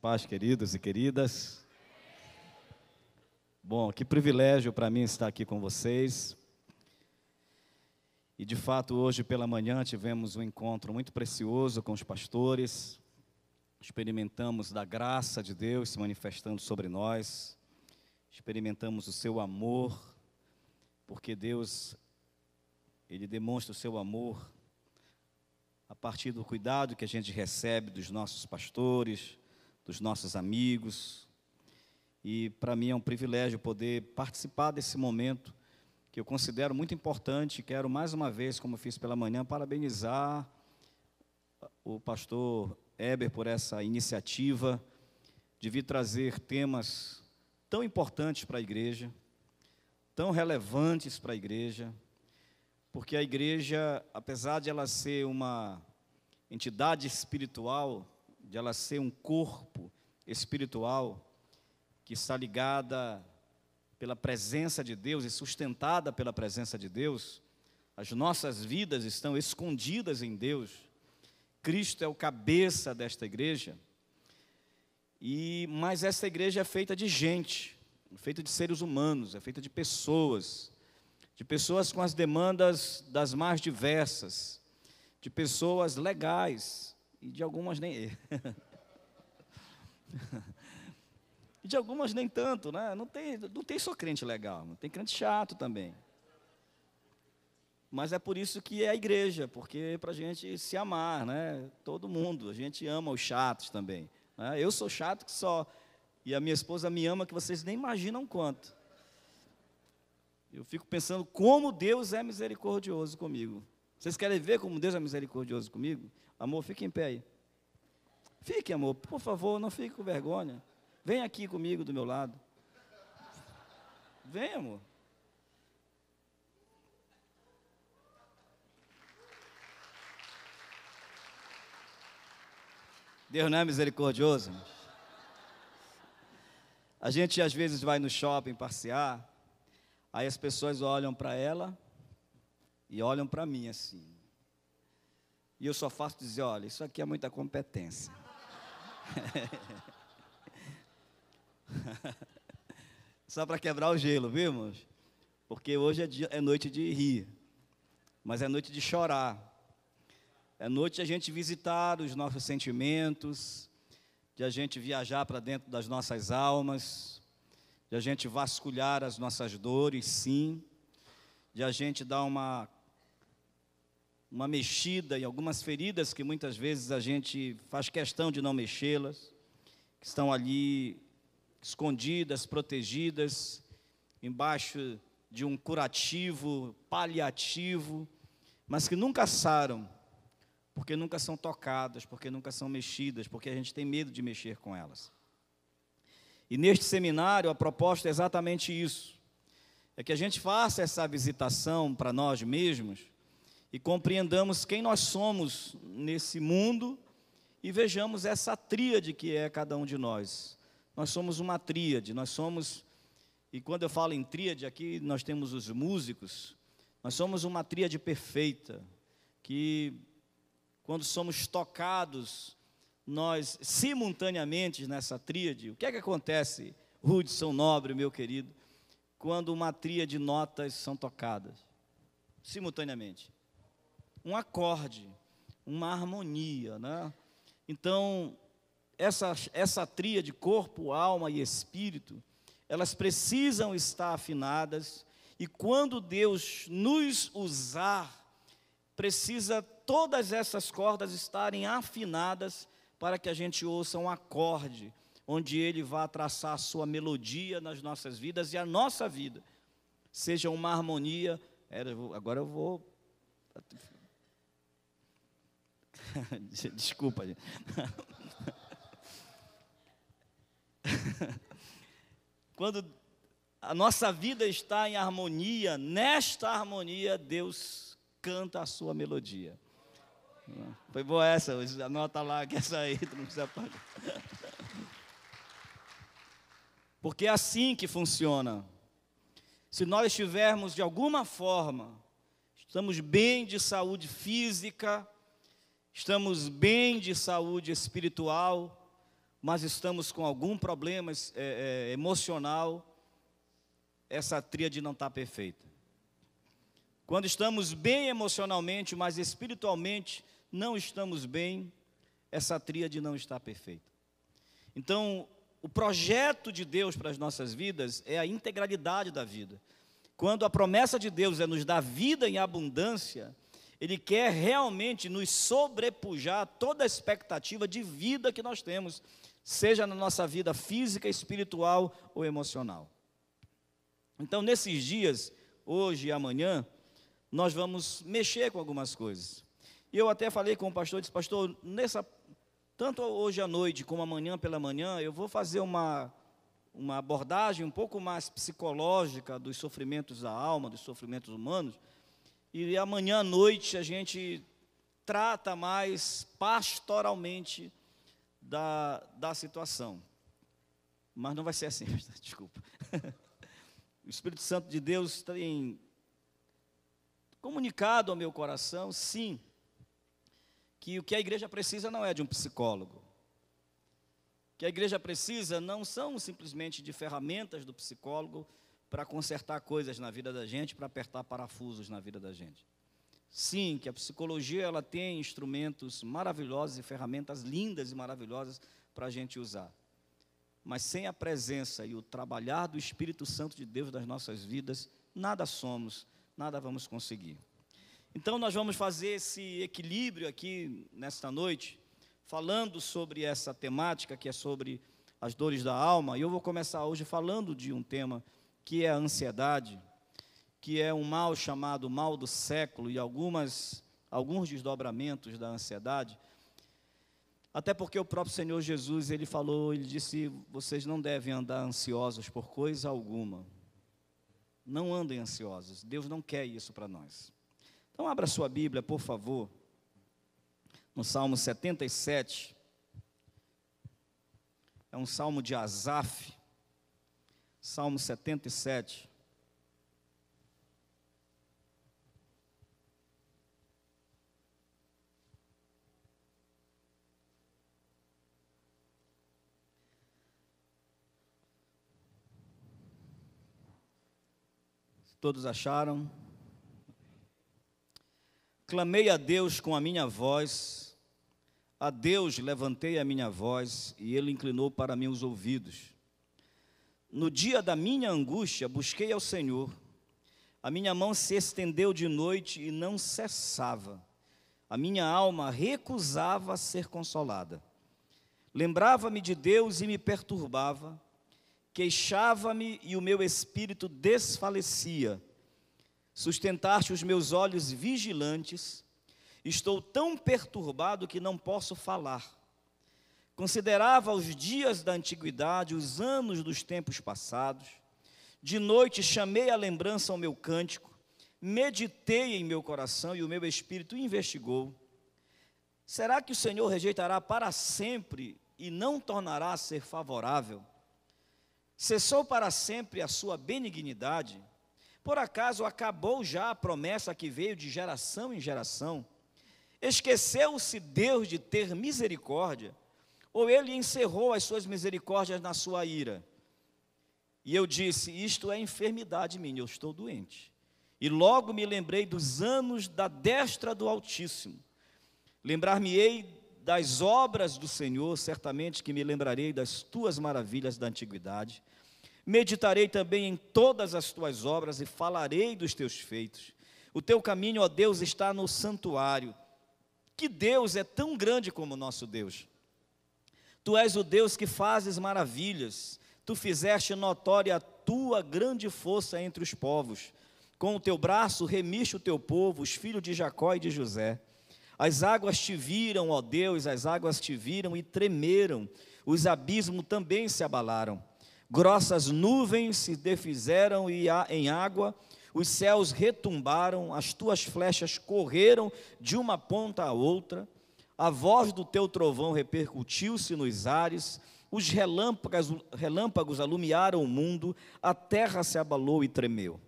Paz, queridos e queridas. Bom, que privilégio para mim estar aqui com vocês. E de fato, hoje pela manhã tivemos um encontro muito precioso com os pastores. Experimentamos da graça de Deus se manifestando sobre nós. Experimentamos o seu amor, porque Deus ele demonstra o seu amor a partir do cuidado que a gente recebe dos nossos pastores, dos nossos amigos. E para mim é um privilégio poder participar desse momento que eu considero muito importante. Quero mais uma vez, como fiz pela manhã, parabenizar o pastor Eber por essa iniciativa de vir trazer temas tão importantes para a igreja, tão relevantes para a igreja, porque a igreja, apesar de ela ser uma entidade espiritual, de ela ser um corpo espiritual que está ligada pela presença de Deus e sustentada pela presença de Deus, as nossas vidas estão escondidas em Deus. Cristo é o cabeça desta igreja. E mas essa igreja é feita de gente, é feita de seres humanos, é feita de pessoas, de pessoas com as demandas das mais diversas, de pessoas legais, e de algumas nem. e de algumas nem tanto, né? Não tem, não tem só crente legal, tem crente chato também. Mas é por isso que é a igreja, porque é para a gente se amar, né? Todo mundo, a gente ama os chatos também. Né? Eu sou chato que só, e a minha esposa me ama que vocês nem imaginam quanto. Eu fico pensando como Deus é misericordioso comigo. Vocês querem ver como Deus é misericordioso comigo? Amor, fique em pé aí. Fique, amor, por favor, não fique com vergonha. Vem aqui comigo do meu lado. Vem, amor. Deus não é misericordioso? A gente às vezes vai no shopping passear, aí as pessoas olham para ela e olham para mim assim. E eu só faço dizer: olha, isso aqui é muita competência. só para quebrar o gelo, viu, irmãos? Porque hoje é, dia, é noite de rir, mas é noite de chorar. É noite de a gente visitar os nossos sentimentos, de a gente viajar para dentro das nossas almas, de a gente vasculhar as nossas dores, sim, de a gente dar uma uma mexida em algumas feridas que muitas vezes a gente faz questão de não mexê-las, que estão ali escondidas, protegidas, embaixo de um curativo, paliativo, mas que nunca saram, porque nunca são tocadas, porque nunca são mexidas, porque a gente tem medo de mexer com elas. E neste seminário a proposta é exatamente isso: é que a gente faça essa visitação para nós mesmos e compreendamos quem nós somos nesse mundo e vejamos essa tríade que é cada um de nós. Nós somos uma tríade, nós somos, e quando eu falo em tríade aqui, nós temos os músicos, nós somos uma tríade perfeita, que quando somos tocados, nós simultaneamente nessa tríade, o que é que acontece, Hudson Nobre, meu querido, quando uma tríade de notas são tocadas? Simultaneamente um acorde, uma harmonia, né? Então, essa, essa tria de corpo, alma e espírito, elas precisam estar afinadas, e quando Deus nos usar, precisa todas essas cordas estarem afinadas para que a gente ouça um acorde, onde Ele vá traçar a sua melodia nas nossas vidas e a nossa vida seja uma harmonia. Agora eu vou Desculpa, gente. Quando a nossa vida está em harmonia, nesta harmonia, Deus canta a sua melodia. Foi boa essa, anota lá que essa aí, tu não precisa pagar. Porque é assim que funciona. Se nós estivermos de alguma forma, estamos bem de saúde física, estamos bem de saúde espiritual, mas estamos com algum problema é, é, emocional, essa tríade não está perfeita. Quando estamos bem emocionalmente, mas espiritualmente não estamos bem, essa tríade não está perfeita. Então, o projeto de Deus para as nossas vidas é a integralidade da vida. Quando a promessa de Deus é nos dar vida em abundância, Ele quer realmente nos sobrepujar toda a expectativa de vida que nós temos, seja na nossa vida física, espiritual ou emocional. Então, nesses dias, hoje e amanhã, nós vamos mexer com algumas coisas. E eu até falei com o pastor, disse, pastor, nessa, tanto hoje à noite como amanhã pela manhã, eu vou fazer uma, uma abordagem um pouco mais psicológica dos sofrimentos da alma, dos sofrimentos humanos. E amanhã à noite a gente trata mais pastoralmente da, da situação. Mas não vai ser assim, desculpa. O Espírito Santo de Deus tem comunicado ao meu coração, sim, que o que a igreja precisa não é de um psicólogo. O que a igreja precisa não são simplesmente de ferramentas do psicólogo para consertar coisas na vida da gente, para apertar parafusos na vida da gente. Sim, que a psicologia ela tem instrumentos maravilhosos e ferramentas lindas e maravilhosas para a gente usar. Mas sem a presença e o trabalhar do Espírito Santo de Deus nas nossas vidas, nada somos, nada vamos conseguir. Então nós vamos fazer esse equilíbrio aqui nesta noite, falando sobre essa temática que é sobre as dores da alma. E eu vou começar hoje falando de um tema que é a ansiedade, que é um mal chamado mal do século e algumas alguns desdobramentos da ansiedade. Até porque o próprio Senhor Jesus, ele falou, ele disse: "Vocês não devem andar ansiosos por coisa alguma. Não andem ansiosos. Deus não quer isso para nós." Então abra sua Bíblia, por favor, no Salmo 77. É um salmo de Asaf. Salmo 77. Todos acharam? Clamei a Deus com a minha voz, a Deus levantei a minha voz, e Ele inclinou para mim os ouvidos. No dia da minha angústia, busquei ao Senhor, a minha mão se estendeu de noite e não cessava, a minha alma recusava ser consolada. Lembrava-me de Deus e me perturbava, queixava-me e o meu espírito desfalecia. Sustentaste os meus olhos vigilantes, estou tão perturbado que não posso falar. Considerava os dias da antiguidade, os anos dos tempos passados. De noite chamei a lembrança ao meu cântico, meditei em meu coração e o meu espírito investigou. Será que o Senhor rejeitará para sempre e não tornará a ser favorável? Cessou para sempre a sua benignidade? Por acaso acabou já a promessa que veio de geração em geração? Esqueceu-se Deus de ter misericórdia? Ou ele encerrou as suas misericórdias na sua ira? E eu disse: Isto é enfermidade minha, eu estou doente. E logo me lembrei dos anos da destra do Altíssimo. Lembrar-me-ei das obras do Senhor, certamente que me lembrarei das tuas maravilhas da antiguidade. Meditarei também em todas as tuas obras e falarei dos teus feitos. O teu caminho, ó Deus, está no santuário. Que Deus é tão grande como o nosso Deus. Tu és o Deus que fazes maravilhas. Tu fizeste notória a tua grande força entre os povos. Com o teu braço remiste o teu povo, os filhos de Jacó e de José. As águas te viram, ó Deus, as águas te viram e tremeram. Os abismos também se abalaram. Grossas nuvens se defizeram em água, os céus retumbaram, as tuas flechas correram de uma ponta a outra, a voz do teu trovão repercutiu-se nos ares, os relâmpagos, relâmpagos alumiaram o mundo, a terra se abalou e tremeu.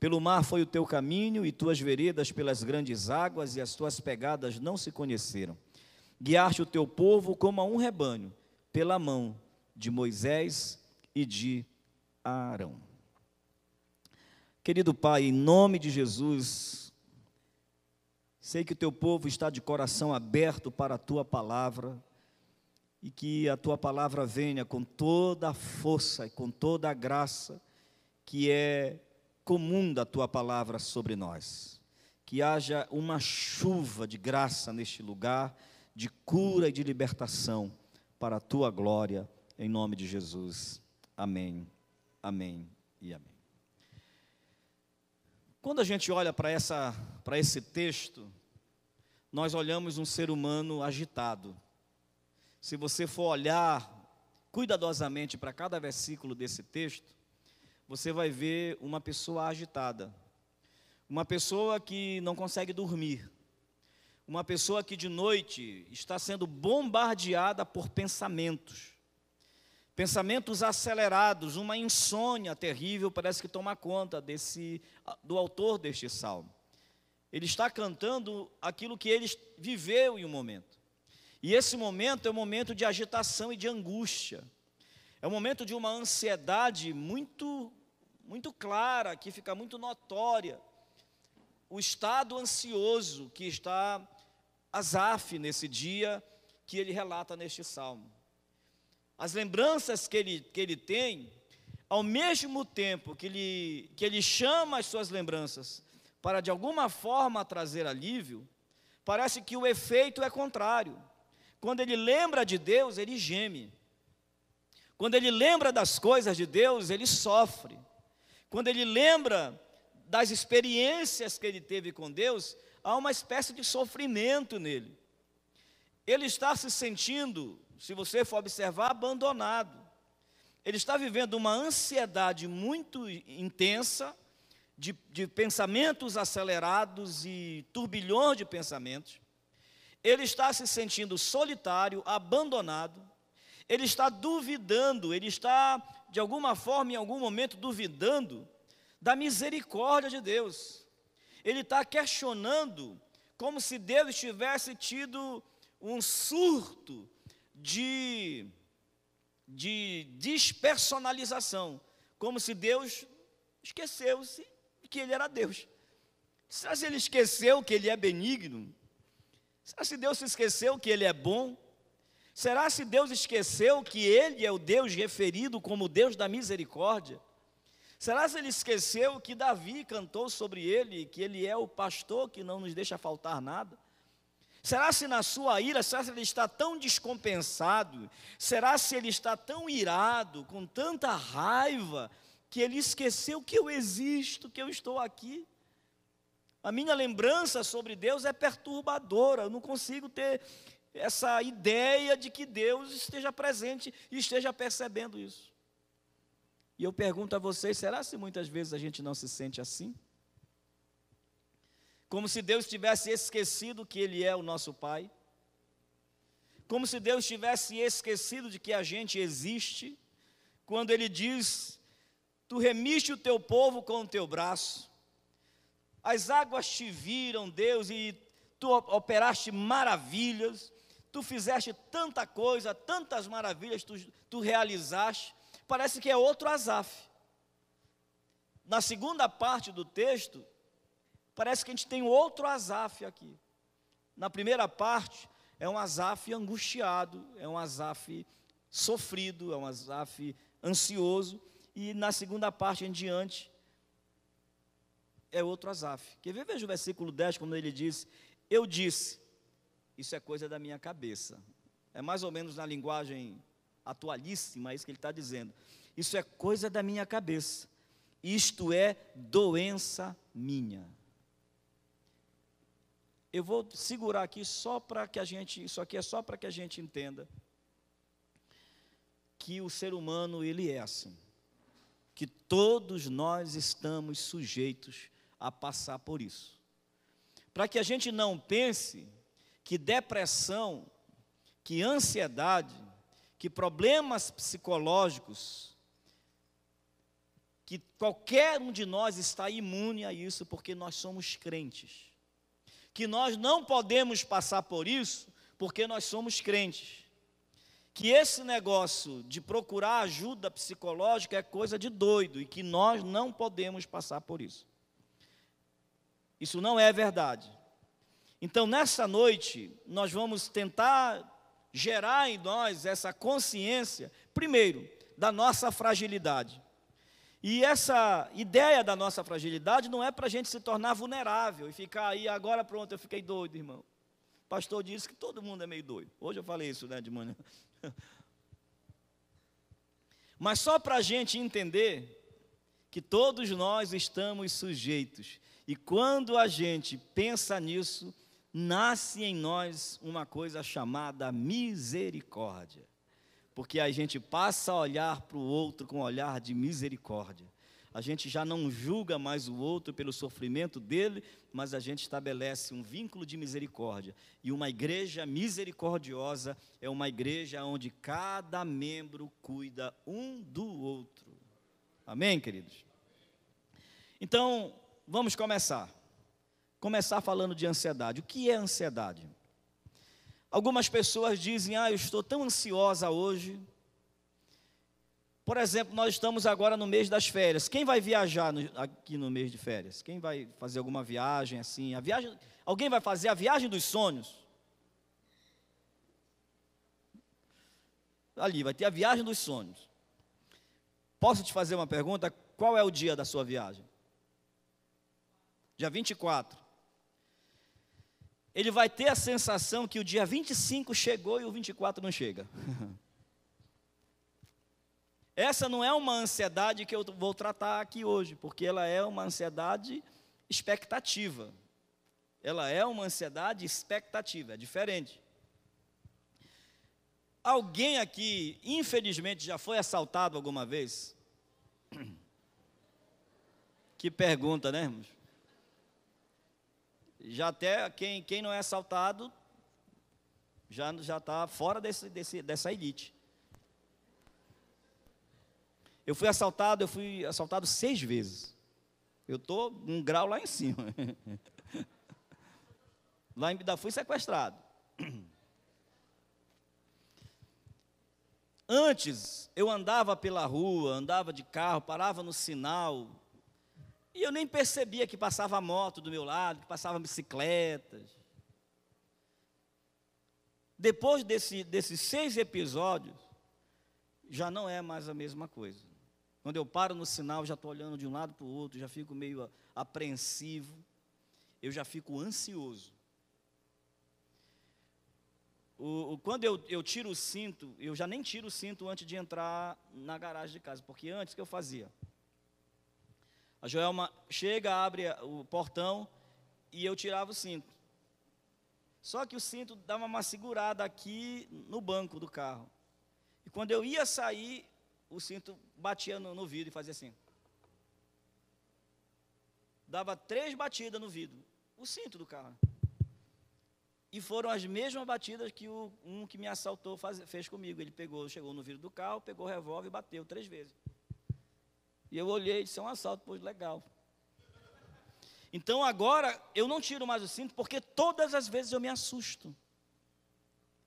Pelo mar foi o teu caminho, e tuas veredas pelas grandes águas, e as tuas pegadas não se conheceram. Guiaste o teu povo como a um rebanho, pela mão de Moisés e de Arão. Querido Pai, em nome de Jesus, sei que o teu povo está de coração aberto para a tua palavra e que a tua palavra venha com toda a força e com toda a graça que é comum da tua palavra sobre nós. Que haja uma chuva de graça neste lugar, de cura e de libertação para a tua glória, em nome de Jesus. Amém, amém e amém. Quando a gente olha para esse texto, nós olhamos um ser humano agitado. Se você for olhar cuidadosamente para cada versículo desse texto, você vai ver uma pessoa agitada, uma pessoa que não consegue dormir, uma pessoa que de noite está sendo bombardeada por pensamentos, pensamentos acelerados, uma insônia terrível parece que toma conta desse do autor deste salmo. Ele está cantando aquilo que ele viveu em um momento. E esse momento é um momento de agitação e de angústia. É um momento de uma ansiedade muito muito clara, que fica muito notória. O estado ansioso que está Asaf nesse dia que ele relata neste salmo. As lembranças que ele, que ele tem, ao mesmo tempo que ele, que ele chama as suas lembranças para de alguma forma trazer alívio, parece que o efeito é contrário. Quando ele lembra de Deus, ele geme. Quando ele lembra das coisas de Deus, ele sofre. Quando ele lembra das experiências que ele teve com Deus, há uma espécie de sofrimento nele. Ele está se sentindo, se você for observar, abandonado. Ele está vivendo uma ansiedade muito intensa, de, de pensamentos acelerados e turbilhões de pensamentos ele está se sentindo solitário, abandonado, ele está duvidando, ele está, de alguma forma, em algum momento, duvidando da misericórdia de Deus. Ele está questionando, como se Deus tivesse tido um surto de, de despersonalização, como se Deus esqueceu-se que Ele era Deus. Será que ele esqueceu que Ele é benigno? Será se Deus se esqueceu que Ele é bom? Será se Deus esqueceu que Ele é o Deus referido como Deus da misericórdia? Será se Ele esqueceu que Davi cantou sobre Ele, que Ele é o pastor que não nos deixa faltar nada? Será se na sua ira, será se ele está tão descompensado? Será se ele está tão irado, com tanta raiva, que ele esqueceu que eu existo, que eu estou aqui? A minha lembrança sobre Deus é perturbadora, eu não consigo ter essa ideia de que Deus esteja presente e esteja percebendo isso. E eu pergunto a vocês: será se muitas vezes a gente não se sente assim? Como se Deus tivesse esquecido que Ele é o nosso Pai? Como se Deus tivesse esquecido de que a gente existe? Quando Ele diz: Tu remiste o teu povo com o teu braço, as águas te viram, Deus, e tu operaste maravilhas, tu fizeste tanta coisa, tantas maravilhas tu, tu realizaste. Parece que é outro Asaf. Na segunda parte do texto, parece que a gente tem outro Asaf aqui. Na primeira parte, é um Asaf angustiado, é um Asaf sofrido, é um Asaf ansioso. E na segunda parte em diante, é outro Asaf. Quer ver? Veja o versículo 10, quando ele diz: Eu disse, isso é coisa da minha cabeça. É mais ou menos na linguagem atualíssima, é isso que ele está dizendo. Isso é coisa da minha cabeça. Isto é doença minha. Eu vou segurar aqui só para que a gente, isso aqui é só para que a gente entenda que o ser humano ele é assim, que todos nós estamos sujeitos a passar por isso. Para que a gente não pense que depressão, que ansiedade, que problemas psicológicos, que qualquer um de nós está imune a isso porque nós somos crentes. Que nós não podemos passar por isso porque nós somos crentes. que esse negócio de procurar ajuda psicológica é coisa de doido e que nós não podemos passar por isso. Isso não é verdade. Então, nessa noite, nós vamos tentar gerar em nós essa consciência, primeiro, da nossa fragilidade. E essa ideia da nossa fragilidade não é para a gente se tornar vulnerável e ficar aí, agora pronto, eu fiquei doido, irmão. O pastor disse que todo mundo é meio doido. Hoje eu falei isso, né, de manhã. Mas só para a gente entender que todos nós estamos sujeitos. E quando a gente pensa nisso, nasce em nós uma coisa chamada misericórdia. Porque a gente passa a olhar para o outro com um olhar de misericórdia. A gente já não julga mais o outro pelo sofrimento dele, mas a gente estabelece um vínculo de misericórdia. E uma igreja misericordiosa é uma igreja onde cada membro cuida um do outro. Amém, queridos? Então, vamos começar começar falando de ansiedade. O que é ansiedade? Algumas pessoas dizem: Ah, eu estou tão ansiosa hoje. Por exemplo, nós estamos agora no mês das férias. Quem vai viajar no, aqui no mês de férias? Quem vai fazer alguma viagem assim? A viagem, alguém vai fazer a viagem dos sonhos? Ali vai ter a viagem dos sonhos. Posso te fazer uma pergunta? Qual é o dia da sua viagem? Dia 24 ele vai ter a sensação que o dia 25 chegou e o 24 não chega. Essa não é uma ansiedade que eu vou tratar aqui hoje, porque ela é uma ansiedade expectativa. Ela é uma ansiedade expectativa, é diferente. Alguém aqui, infelizmente, já foi assaltado alguma vez? Que pergunta, né, irmãos? Já até quem, quem não é assaltado já já está fora desse, desse, dessa elite. Eu fui assaltado, eu fui assaltado seis vezes. Eu estou um grau lá em cima. lá ainda fui sequestrado. Antes, eu andava pela rua, andava de carro, parava no sinal, e eu nem percebia que passava moto do meu lado, que passava bicicletas. Depois desse, desses seis episódios, já não é mais a mesma coisa. Quando eu paro no sinal, já estou olhando de um lado para o outro, já fico meio apreensivo, eu já fico ansioso. O, o, quando eu, eu tiro o cinto, eu já nem tiro o cinto antes de entrar na garagem de casa, porque antes que eu fazia? A Joelma chega, abre o portão e eu tirava o cinto. Só que o cinto dava uma segurada aqui no banco do carro. E quando eu ia sair, o cinto batia no, no vidro e fazia assim. Dava três batidas no vidro. O cinto do carro. E foram as mesmas batidas que o, um que me assaltou faz, fez comigo. Ele pegou, chegou no vidro do carro, pegou o revólver e bateu três vezes. E eu olhei e disse, é um assalto, pois legal. Então agora eu não tiro mais o cinto, porque todas as vezes eu me assusto.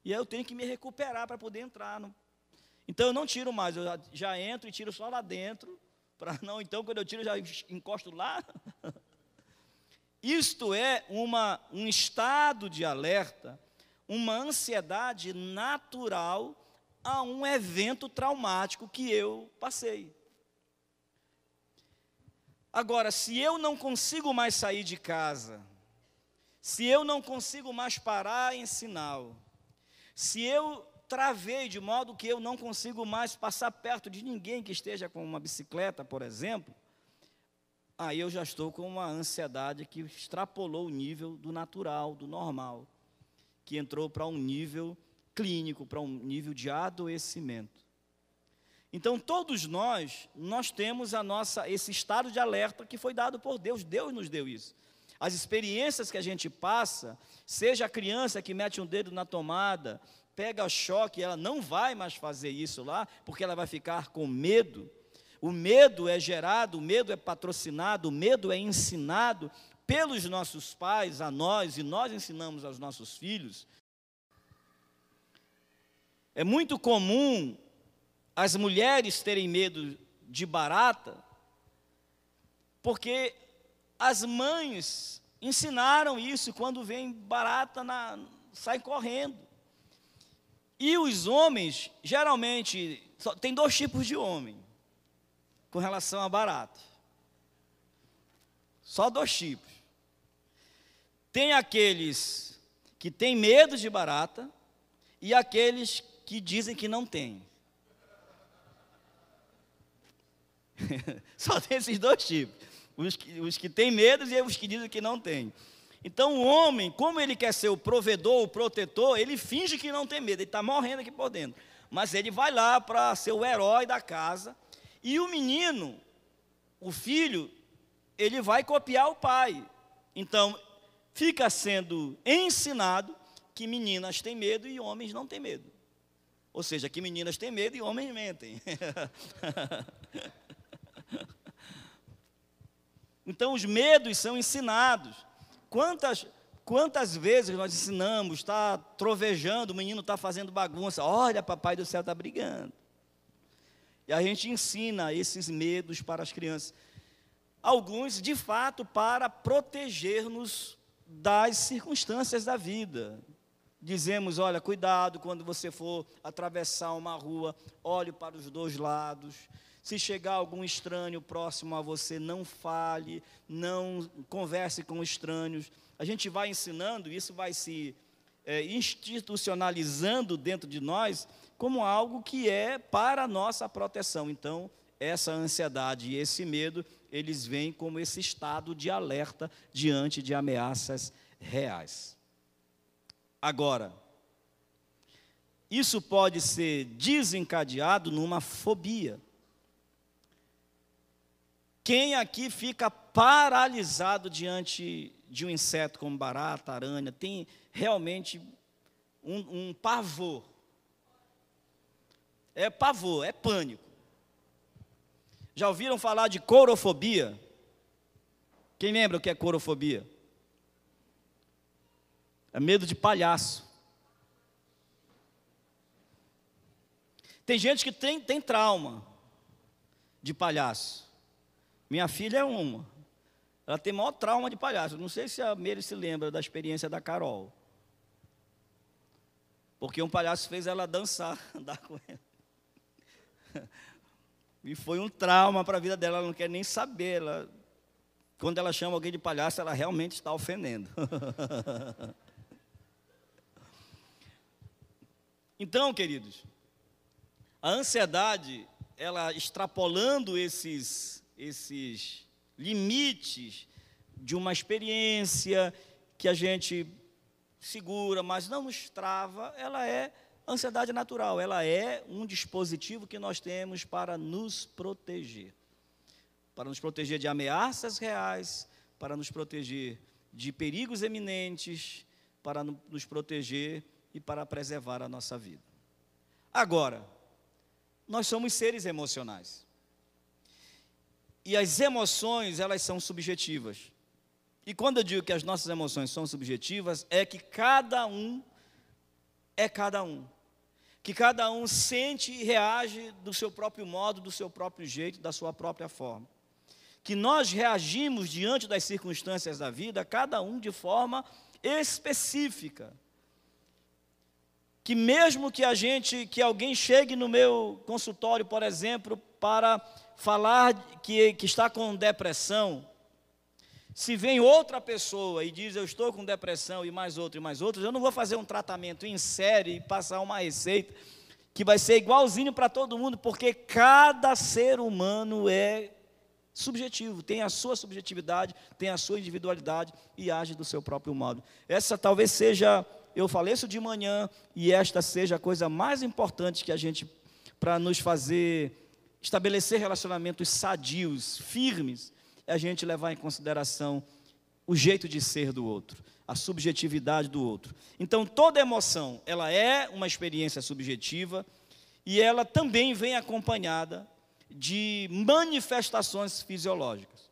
E aí eu tenho que me recuperar para poder entrar. No... Então eu não tiro mais, eu já, entro e tiro só lá dentro. Para não, então quando eu tiro, já encosto lá. Isto é uma, um estado de alerta, uma ansiedade natural a um evento traumático que eu passei. Agora, se eu não consigo mais sair de casa, se eu não consigo mais parar em sinal, se eu travei de modo que eu não consigo mais passar perto de ninguém que esteja com uma bicicleta, por exemplo, aí eu já estou com uma ansiedade que extrapolou o nível do natural, do normal, que entrou para um nível clínico, para um nível de adoecimento. Então todos nós, nós temos a nossa esse estado de alerta que foi dado por Deus. Deus nos deu isso. As experiências que a gente passa, seja a criança que mete um dedo na tomada, pega choque, ela não vai mais fazer isso lá, porque ela vai ficar com medo. O medo é gerado, o medo é patrocinado, o medo é ensinado pelos nossos pais a nós e nós ensinamos aos nossos filhos. É muito comum as mulheres terem medo de barata, porque as mães ensinaram isso, quando vem barata, na, sai correndo. E os homens, geralmente, só, tem dois tipos de homem com relação a barata. Só dois tipos. Tem aqueles que têm medo de barata e aqueles que dizem que não têm. Só tem esses dois tipos. Os que, os que têm medo e os que dizem que não têm. Então, o homem, como ele quer ser o provedor, o protetor, ele finge que não tem medo, ele está morrendo aqui por dentro. Mas ele vai lá para ser o herói da casa. E o menino, o filho, ele vai copiar o pai. Então, fica sendo ensinado que meninas têm medo e homens não têm medo. Ou seja, que meninas têm medo e homens mentem. então, os medos são ensinados. Quantas, quantas vezes nós ensinamos, está trovejando, o menino está fazendo bagunça, olha, papai do céu está brigando. E a gente ensina esses medos para as crianças. Alguns, de fato, para proteger-nos das circunstâncias da vida. Dizemos, olha, cuidado quando você for atravessar uma rua, olhe para os dois lados. Se chegar algum estranho próximo a você, não fale, não converse com estranhos. A gente vai ensinando, isso vai se é, institucionalizando dentro de nós como algo que é para a nossa proteção. Então, essa ansiedade e esse medo, eles vêm como esse estado de alerta diante de ameaças reais. Agora, isso pode ser desencadeado numa fobia. Quem aqui fica paralisado diante de um inseto como barata, aranha, tem realmente um, um pavor. É pavor, é pânico. Já ouviram falar de corofobia? Quem lembra o que é corofobia? É medo de palhaço. Tem gente que tem, tem trauma de palhaço. Minha filha é uma. Ela tem maior trauma de palhaço. Não sei se a Meire se lembra da experiência da Carol. Porque um palhaço fez ela dançar, andar com ele. E foi um trauma para a vida dela, ela não quer nem saber. Ela, quando ela chama alguém de palhaço, ela realmente está ofendendo. então, queridos, a ansiedade, ela extrapolando esses esses limites de uma experiência que a gente segura, mas não nos trava, ela é ansiedade natural, ela é um dispositivo que nós temos para nos proteger. Para nos proteger de ameaças reais, para nos proteger de perigos eminentes, para nos proteger e para preservar a nossa vida. Agora, nós somos seres emocionais. E as emoções, elas são subjetivas. E quando eu digo que as nossas emoções são subjetivas, é que cada um é cada um. Que cada um sente e reage do seu próprio modo, do seu próprio jeito, da sua própria forma. Que nós reagimos diante das circunstâncias da vida, cada um de forma específica. Que mesmo que a gente, que alguém chegue no meu consultório, por exemplo, para falar que, que está com depressão, se vem outra pessoa e diz eu estou com depressão e mais outro e mais outros, eu não vou fazer um tratamento em série e passar uma receita que vai ser igualzinho para todo mundo, porque cada ser humano é subjetivo, tem a sua subjetividade, tem a sua individualidade e age do seu próprio modo. Essa talvez seja, eu falei isso de manhã, e esta seja a coisa mais importante que a gente, para nos fazer estabelecer relacionamentos sadios, firmes, é a gente levar em consideração o jeito de ser do outro, a subjetividade do outro. Então, toda emoção, ela é uma experiência subjetiva e ela também vem acompanhada de manifestações fisiológicas.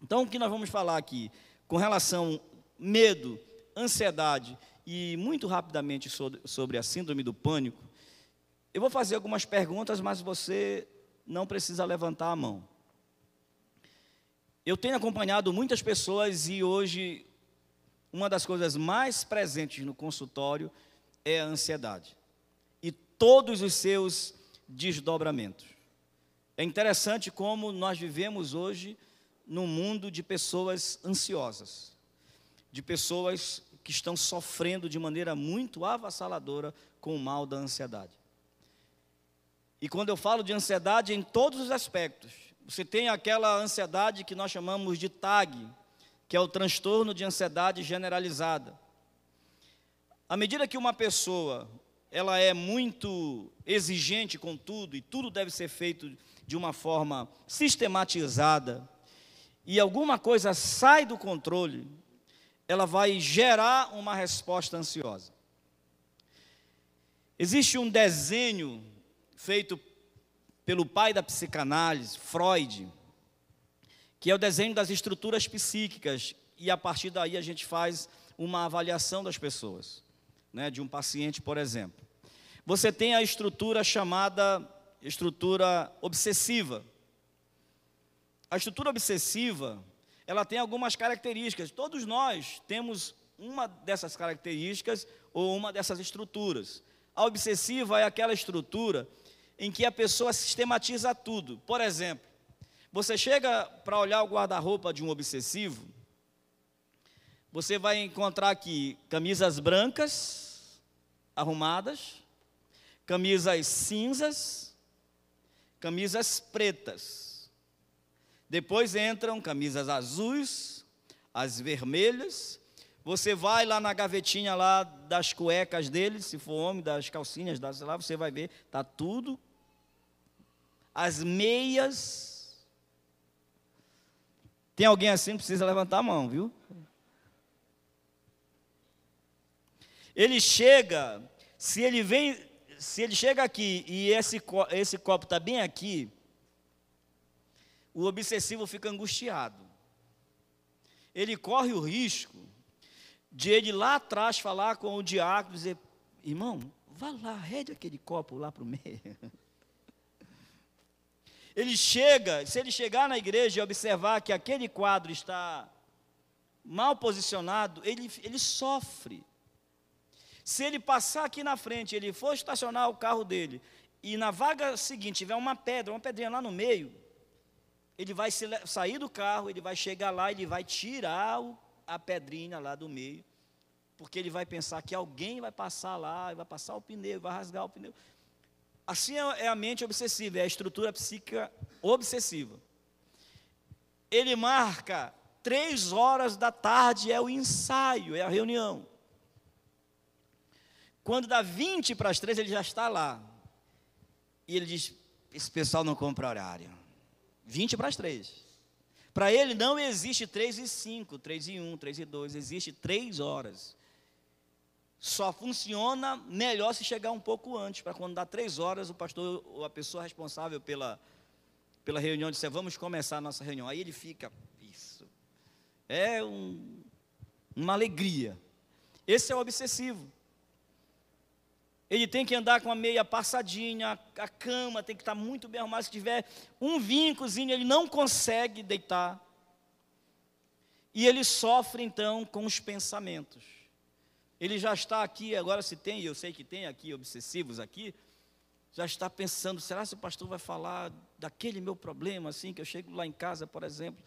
Então, o que nós vamos falar aqui com relação medo, ansiedade e muito rapidamente sobre a síndrome do pânico, Eu vou fazer algumas perguntas, mas você não precisa levantar a mão. Eu tenho acompanhado muitas pessoas e hoje uma das coisas mais presentes no consultório é a ansiedade e todos os seus desdobramentos. É interessante como nós vivemos hoje num mundo de pessoas ansiosas, de pessoas que estão sofrendo de maneira muito avassaladora com o mal da ansiedade. E quando eu falo de ansiedade, em todos os aspectos, você tem aquela ansiedade que nós chamamos de TAG, que é o transtorno de ansiedade generalizada. À medida que uma pessoa ela é muito exigente com tudo e tudo deve ser feito de uma forma sistematizada e alguma coisa sai do controle, ela vai gerar uma resposta ansiosa. Existe um desenho feito pelo pai da psicanálise, Freud, que é o desenho das estruturas psíquicas, e a partir daí a gente faz uma avaliação das pessoas, né, de um paciente, por exemplo. Você tem a estrutura chamada estrutura obsessiva. A estrutura obsessiva, ela tem algumas características. Todos nós temos uma dessas características ou uma dessas estruturas. A obsessiva é aquela estrutura em que a pessoa sistematiza tudo. Por exemplo, você chega para olhar o guarda-roupa de um obsessivo, você vai encontrar aqui camisas brancas, arrumadas, camisas cinzas, camisas pretas. Depois entram camisas azuis, as vermelhas. Você vai lá na gavetinha lá das cuecas dele, se for homem, das calcinhas, das lá, você vai ver, tá tudo as meias. Tem alguém assim precisa levantar a mão, viu? Ele chega, se ele vem, se ele chega aqui e esse, esse copo está bem aqui, o obsessivo fica angustiado. Ele corre o risco de ele lá atrás falar com o diácono e dizer, irmão, vá lá, rede aquele copo lá para o meio. Ele chega, se ele chegar na igreja e observar que aquele quadro está mal posicionado, ele, ele sofre. Se ele passar aqui na frente, ele for estacionar o carro dele, e na vaga seguinte tiver uma pedra, uma pedrinha lá no meio, ele vai se, sair do carro, ele vai chegar lá, ele vai tirar o, a pedrinha lá do meio, porque ele vai pensar que alguém vai passar lá, vai passar o pneu, vai rasgar o pneu. Assim é, é a mente obsessiva, é a estrutura psíquica obsessiva. Ele marca três horas da tarde, é o ensaio, é a reunião. Quando dá 20 para as três, ele já está lá. E ele diz: Esse pessoal não compra horário. 20 para as três. Para ele não existe 3 e 5, 3 e 1, 3 e 2, existe 3 horas só funciona melhor se chegar um pouco antes, para quando dá três horas, o pastor ou a pessoa responsável pela, pela reunião disser, vamos começar a nossa reunião. Aí ele fica, isso, é um, uma alegria. Esse é o obsessivo. Ele tem que andar com a meia passadinha, a cama tem que estar muito bem arrumada. Se tiver um vincozinho, ele não consegue deitar. E ele sofre então com os pensamentos. Ele já está aqui, agora se tem, eu sei que tem aqui obsessivos aqui, já está pensando, será que o pastor vai falar daquele meu problema, assim, que eu chego lá em casa, por exemplo,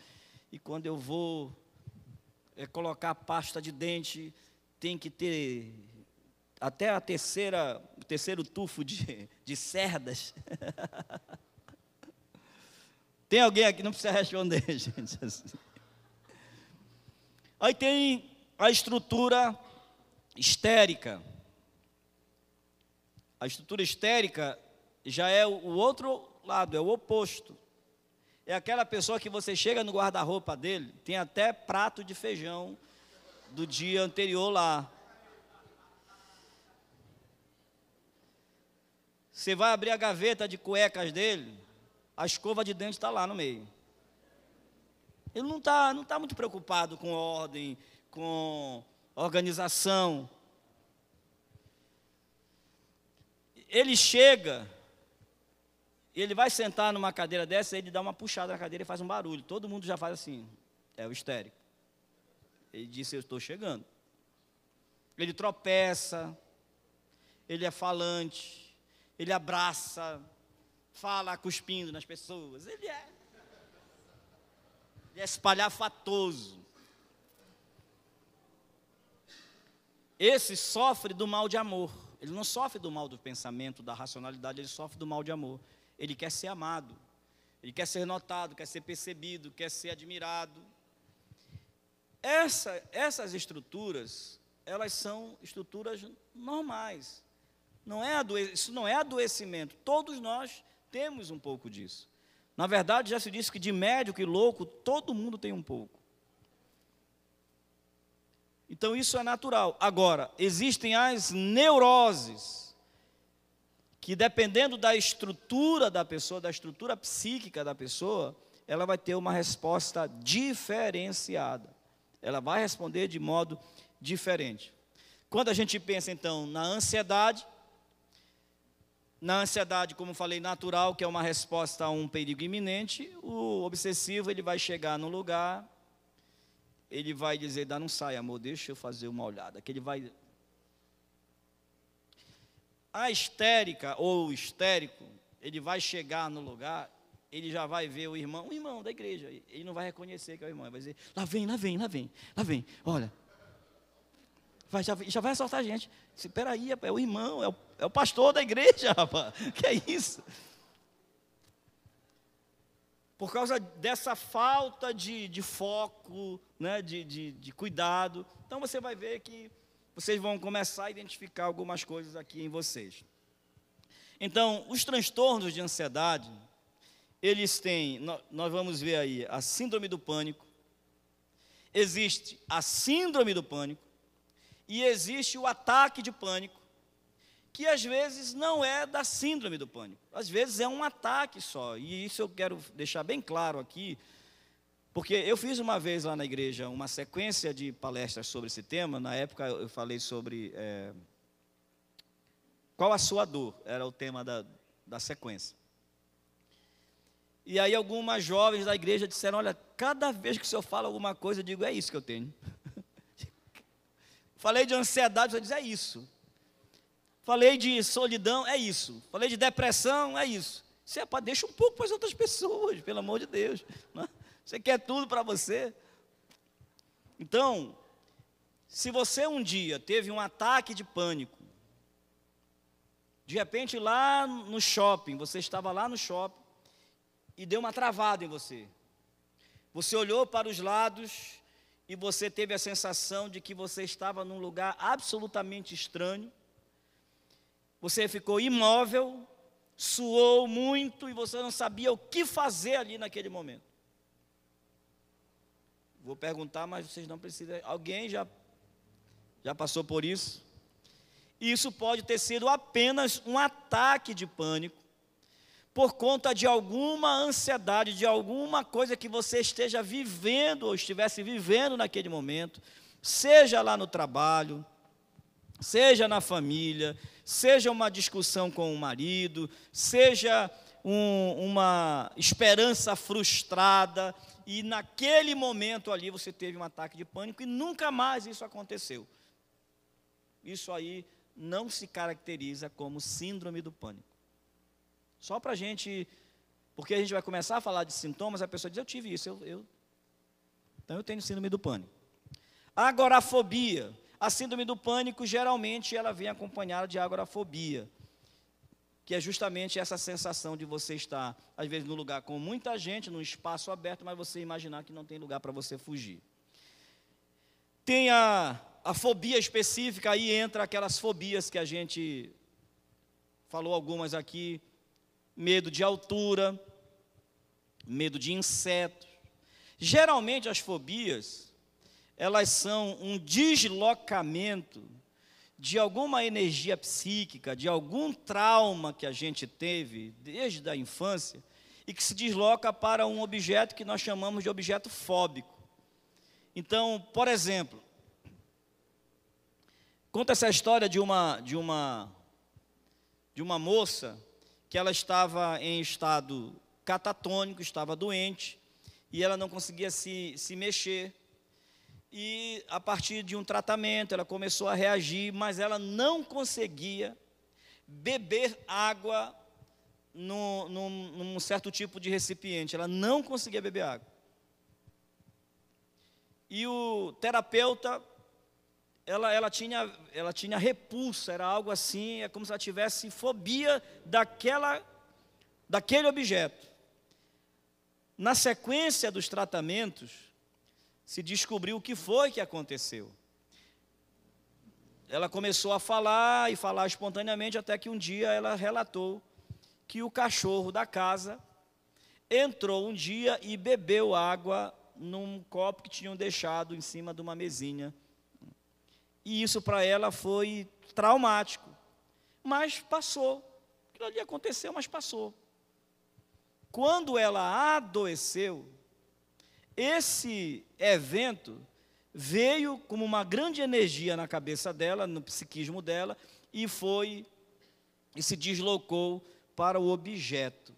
e quando eu vou é, colocar a pasta de dente, tem que ter até a terceira, o terceiro tufo de, de cerdas. tem alguém aqui, não precisa responder, gente. Aí tem a estrutura histérica. A estrutura histérica já é o outro lado, é o oposto. É aquela pessoa que você chega no guarda-roupa dele, tem até prato de feijão do dia anterior lá. Você vai abrir a gaveta de cuecas dele, a escova de dente está lá no meio. Ele não está não tá muito preocupado com ordem, com organização. ele chega, ele vai sentar numa cadeira dessa, ele dá uma puxada na cadeira e faz um barulho. Todo mundo já faz assim, é o histérico. Ele disse: Eu estou chegando. Ele tropeça, ele é falante, ele abraça, fala cuspindo nas pessoas. Ele é, ele é espalhafatoso. Esse sofre do mal de amor. Ele não sofre do mal do pensamento, da racionalidade, ele sofre do mal de amor. Ele quer ser amado, ele quer ser notado, quer ser percebido, quer ser admirado. Essa, essas estruturas, elas são estruturas normais. Não é isso não é adoecimento. Todos nós temos um pouco disso. Na verdade, já se disse que de médico e louco, todo mundo tem um pouco. Então isso é natural. Agora, existem as neuroses, que dependendo da estrutura da pessoa, da estrutura psíquica da pessoa, ela vai ter uma resposta diferenciada. Ela vai responder de modo diferente. Quando a gente pensa então na ansiedade, na ansiedade, como falei, natural, que é uma resposta a um perigo iminente, o obsessivo ele vai chegar num lugar ele vai dizer, dá não sai, amor, deixa eu fazer uma olhada. Que ele vai. A histérica ou o histérico, ele vai chegar no lugar, ele já vai ver o irmão, o irmão da igreja. Ele não vai reconhecer que é o irmão, ele vai dizer, lá vem, lá vem, lá vem, lá vem, olha. Vai, já, já vai assaltar a gente. Espera aí, é o irmão, é o, é o pastor da igreja, rapaz. Que é isso? Por causa dessa falta de, de foco, né, de, de, de cuidado. Então você vai ver que vocês vão começar a identificar algumas coisas aqui em vocês. Então, os transtornos de ansiedade, eles têm, nós vamos ver aí, a síndrome do pânico, existe a síndrome do pânico e existe o ataque de pânico que às vezes não é da síndrome do pânico, às vezes é um ataque só, e isso eu quero deixar bem claro aqui, porque eu fiz uma vez lá na igreja uma sequência de palestras sobre esse tema, na época eu falei sobre é, qual a sua dor, era o tema da, da sequência. E aí algumas jovens da igreja disseram, olha, cada vez que o senhor fala alguma coisa, eu digo, é isso que eu tenho. Falei de ansiedade, você diz, é isso. Falei de solidão, é isso. Falei de depressão, é isso. Você é, deixa um pouco para as outras pessoas, pelo amor de Deus. Né? Você quer tudo para você. Então, se você um dia teve um ataque de pânico, de repente lá no shopping, você estava lá no shopping e deu uma travada em você. Você olhou para os lados e você teve a sensação de que você estava num lugar absolutamente estranho você ficou imóvel, suou muito e você não sabia o que fazer ali naquele momento. Vou perguntar, mas vocês não precisam. Alguém já, já passou por isso? Isso pode ter sido apenas um ataque de pânico, por conta de alguma ansiedade, de alguma coisa que você esteja vivendo ou estivesse vivendo naquele momento, seja lá no trabalho, seja na família, seja uma discussão com o marido, seja um, uma esperança frustrada, e naquele momento ali você teve um ataque de pânico e nunca mais isso aconteceu. Isso aí não se caracteriza como síndrome do pânico. Só para a gente, porque a gente vai começar a falar de sintomas, a pessoa diz: Eu tive isso, eu, eu então eu tenho síndrome do pânico. Agorafobia a síndrome do pânico, geralmente, ela vem acompanhada de agorafobia, que é justamente essa sensação de você estar, às vezes, num lugar com muita gente, num espaço aberto, mas você imaginar que não tem lugar para você fugir. Tem a, a fobia específica, aí entra aquelas fobias que a gente falou algumas aqui, medo de altura, medo de insetos. Geralmente as fobias, elas são um deslocamento de alguma energia psíquica, de algum trauma que a gente teve desde a infância e que se desloca para um objeto que nós chamamos de objeto fóbico. Então, por exemplo, conta essa história de uma de uma de uma moça que ela estava em estado catatônico, estava doente, e ela não conseguia se, se mexer. E a partir de um tratamento, ela começou a reagir, mas ela não conseguia beber água num, num, num certo tipo de recipiente. Ela não conseguia beber água. E o terapeuta, ela, ela, tinha, ela tinha repulsa, era algo assim, é como se ela tivesse fobia daquela, daquele objeto. Na sequência dos tratamentos, se descobriu o que foi que aconteceu. Ela começou a falar e falar espontaneamente, até que um dia ela relatou que o cachorro da casa entrou um dia e bebeu água num copo que tinham deixado em cima de uma mesinha. E isso para ela foi traumático. Mas passou. Aquilo ali aconteceu, mas passou. Quando ela adoeceu, esse evento veio como uma grande energia na cabeça dela, no psiquismo dela, e foi e se deslocou para o objeto,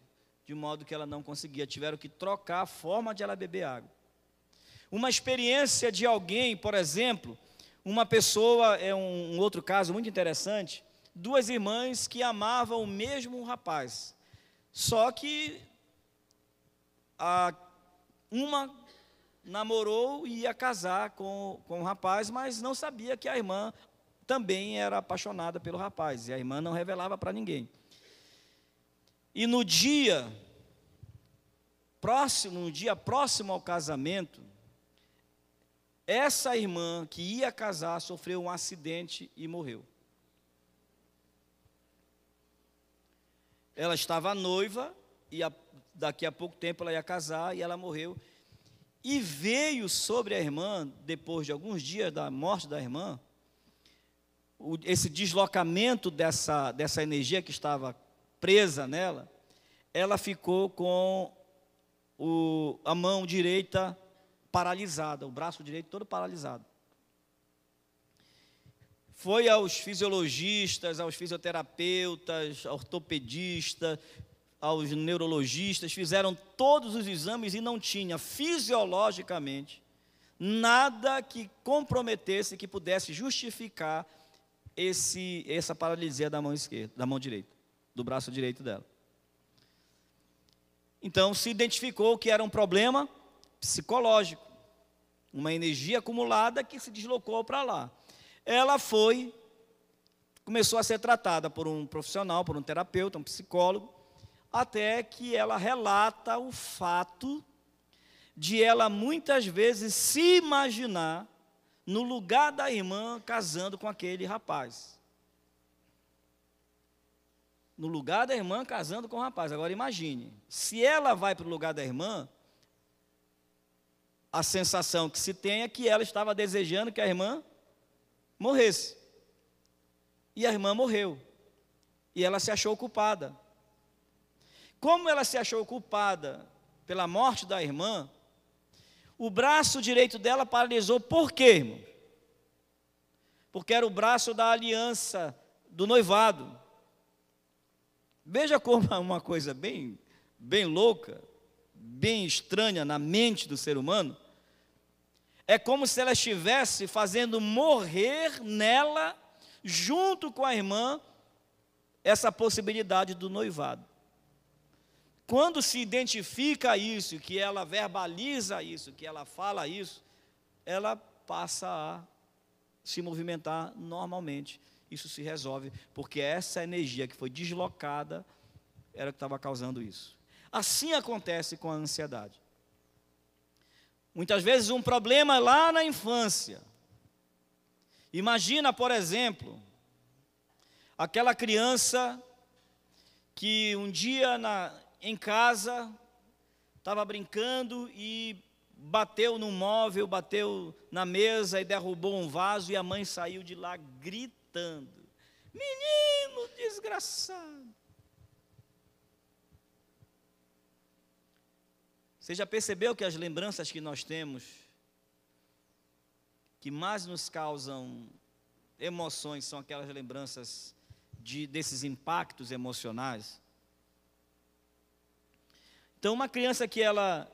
de modo que ela não conseguia, tiveram que trocar a forma de ela beber água. Uma experiência de alguém, por exemplo, uma pessoa, é um, um outro caso muito interessante, duas irmãs que amavam o mesmo rapaz, só que a, uma namorou e ia casar com, com o rapaz, mas não sabia que a irmã também era apaixonada pelo rapaz, e a irmã não revelava para ninguém. E no dia próximo, no dia próximo ao casamento, essa irmã que ia casar sofreu um acidente e morreu. Ela estava noiva e a, daqui a pouco tempo ela ia casar e ela morreu. E veio sobre a irmã, depois de alguns dias da morte da irmã, o, esse deslocamento dessa, dessa energia que estava presa nela, ela ficou com o, a mão direita paralisada, o braço direito todo paralisado. Foi aos fisiologistas, aos fisioterapeutas, ortopedistas, aos neurologistas, fizeram todos os exames e não tinha fisiologicamente nada que comprometesse, que pudesse justificar esse, essa paralisia da mão esquerda, da mão direita, do braço direito dela. Então se identificou que era um problema psicológico, uma energia acumulada que se deslocou para lá. Ela foi, começou a ser tratada por um profissional, por um terapeuta, um psicólogo, até que ela relata o fato de ela muitas vezes se imaginar no lugar da irmã casando com aquele rapaz. No lugar da irmã casando com o rapaz. Agora imagine, se ela vai para o lugar da irmã, a sensação que se tem é que ela estava desejando que a irmã morresse. E a irmã morreu. E ela se achou culpada. Como ela se achou culpada pela morte da irmã, o braço direito dela paralisou. Por quê, irmão? Porque era o braço da aliança, do noivado. Veja como é uma coisa bem, bem louca, bem estranha na mente do ser humano. É como se ela estivesse fazendo morrer nela, junto com a irmã, essa possibilidade do noivado. Quando se identifica isso, que ela verbaliza isso, que ela fala isso, ela passa a se movimentar normalmente. Isso se resolve, porque essa energia que foi deslocada era que estava causando isso. Assim acontece com a ansiedade. Muitas vezes um problema lá na infância. Imagina, por exemplo, aquela criança que um dia na, em casa, estava brincando e bateu no móvel, bateu na mesa e derrubou um vaso e a mãe saiu de lá gritando: Menino desgraçado! Você já percebeu que as lembranças que nós temos, que mais nos causam emoções, são aquelas lembranças de, desses impactos emocionais. Então, uma criança que ela,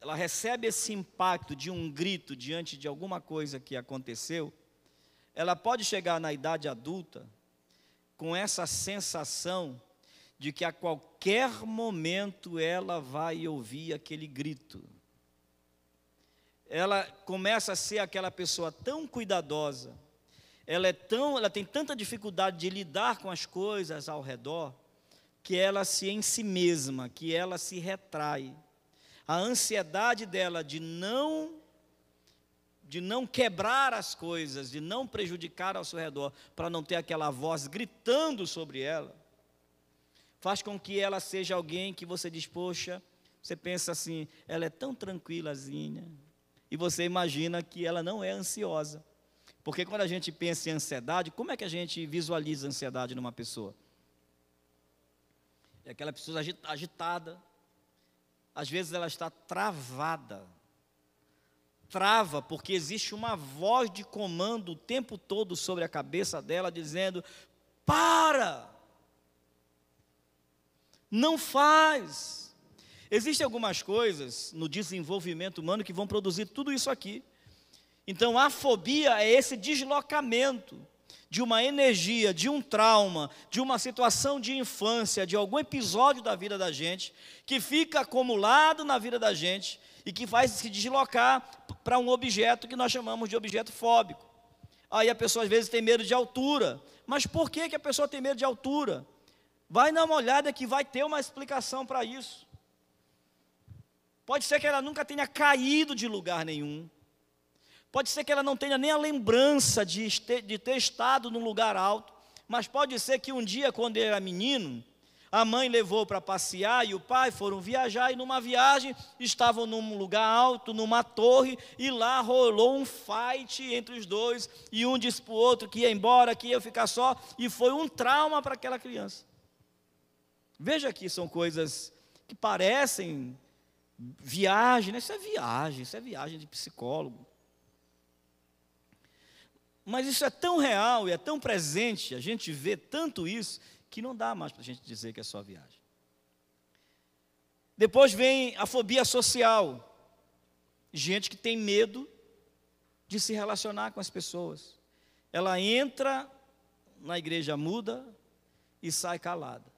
ela recebe esse impacto de um grito diante de alguma coisa que aconteceu, ela pode chegar na idade adulta com essa sensação de que a qualquer momento ela vai ouvir aquele grito. Ela começa a ser aquela pessoa tão cuidadosa, ela é tão, ela tem tanta dificuldade de lidar com as coisas ao redor, que ela se em si mesma, que ela se retrai. A ansiedade dela de não de não quebrar as coisas, de não prejudicar ao seu redor, para não ter aquela voz gritando sobre ela, faz com que ela seja alguém que você diz, poxa, você pensa assim, ela é tão tranquilazinha, e você imagina que ela não é ansiosa. Porque quando a gente pensa em ansiedade, como é que a gente visualiza a ansiedade numa pessoa? É aquela pessoa agitada, às vezes ela está travada, trava, porque existe uma voz de comando o tempo todo sobre a cabeça dela, dizendo: para! Não faz! Existem algumas coisas no desenvolvimento humano que vão produzir tudo isso aqui. Então, a fobia é esse deslocamento de uma energia, de um trauma, de uma situação de infância, de algum episódio da vida da gente, que fica acumulado na vida da gente e que faz se deslocar para um objeto que nós chamamos de objeto fóbico. Aí a pessoa às vezes tem medo de altura. Mas por que, que a pessoa tem medo de altura? Vai dar uma olhada que vai ter uma explicação para isso. Pode ser que ela nunca tenha caído de lugar nenhum. Pode ser que ela não tenha nem a lembrança de, de ter estado num lugar alto. Mas pode ser que um dia, quando era menino, a mãe levou para passear e o pai foram viajar, e numa viagem estavam num lugar alto, numa torre, e lá rolou um fight entre os dois, e um disse para o outro que ia embora, que ia ficar só, e foi um trauma para aquela criança. Veja que são coisas que parecem viagem, né? isso é viagem, isso é viagem de psicólogo. Mas isso é tão real e é tão presente, a gente vê tanto isso, que não dá mais para a gente dizer que é só viagem. Depois vem a fobia social. Gente que tem medo de se relacionar com as pessoas. Ela entra na igreja muda e sai calada.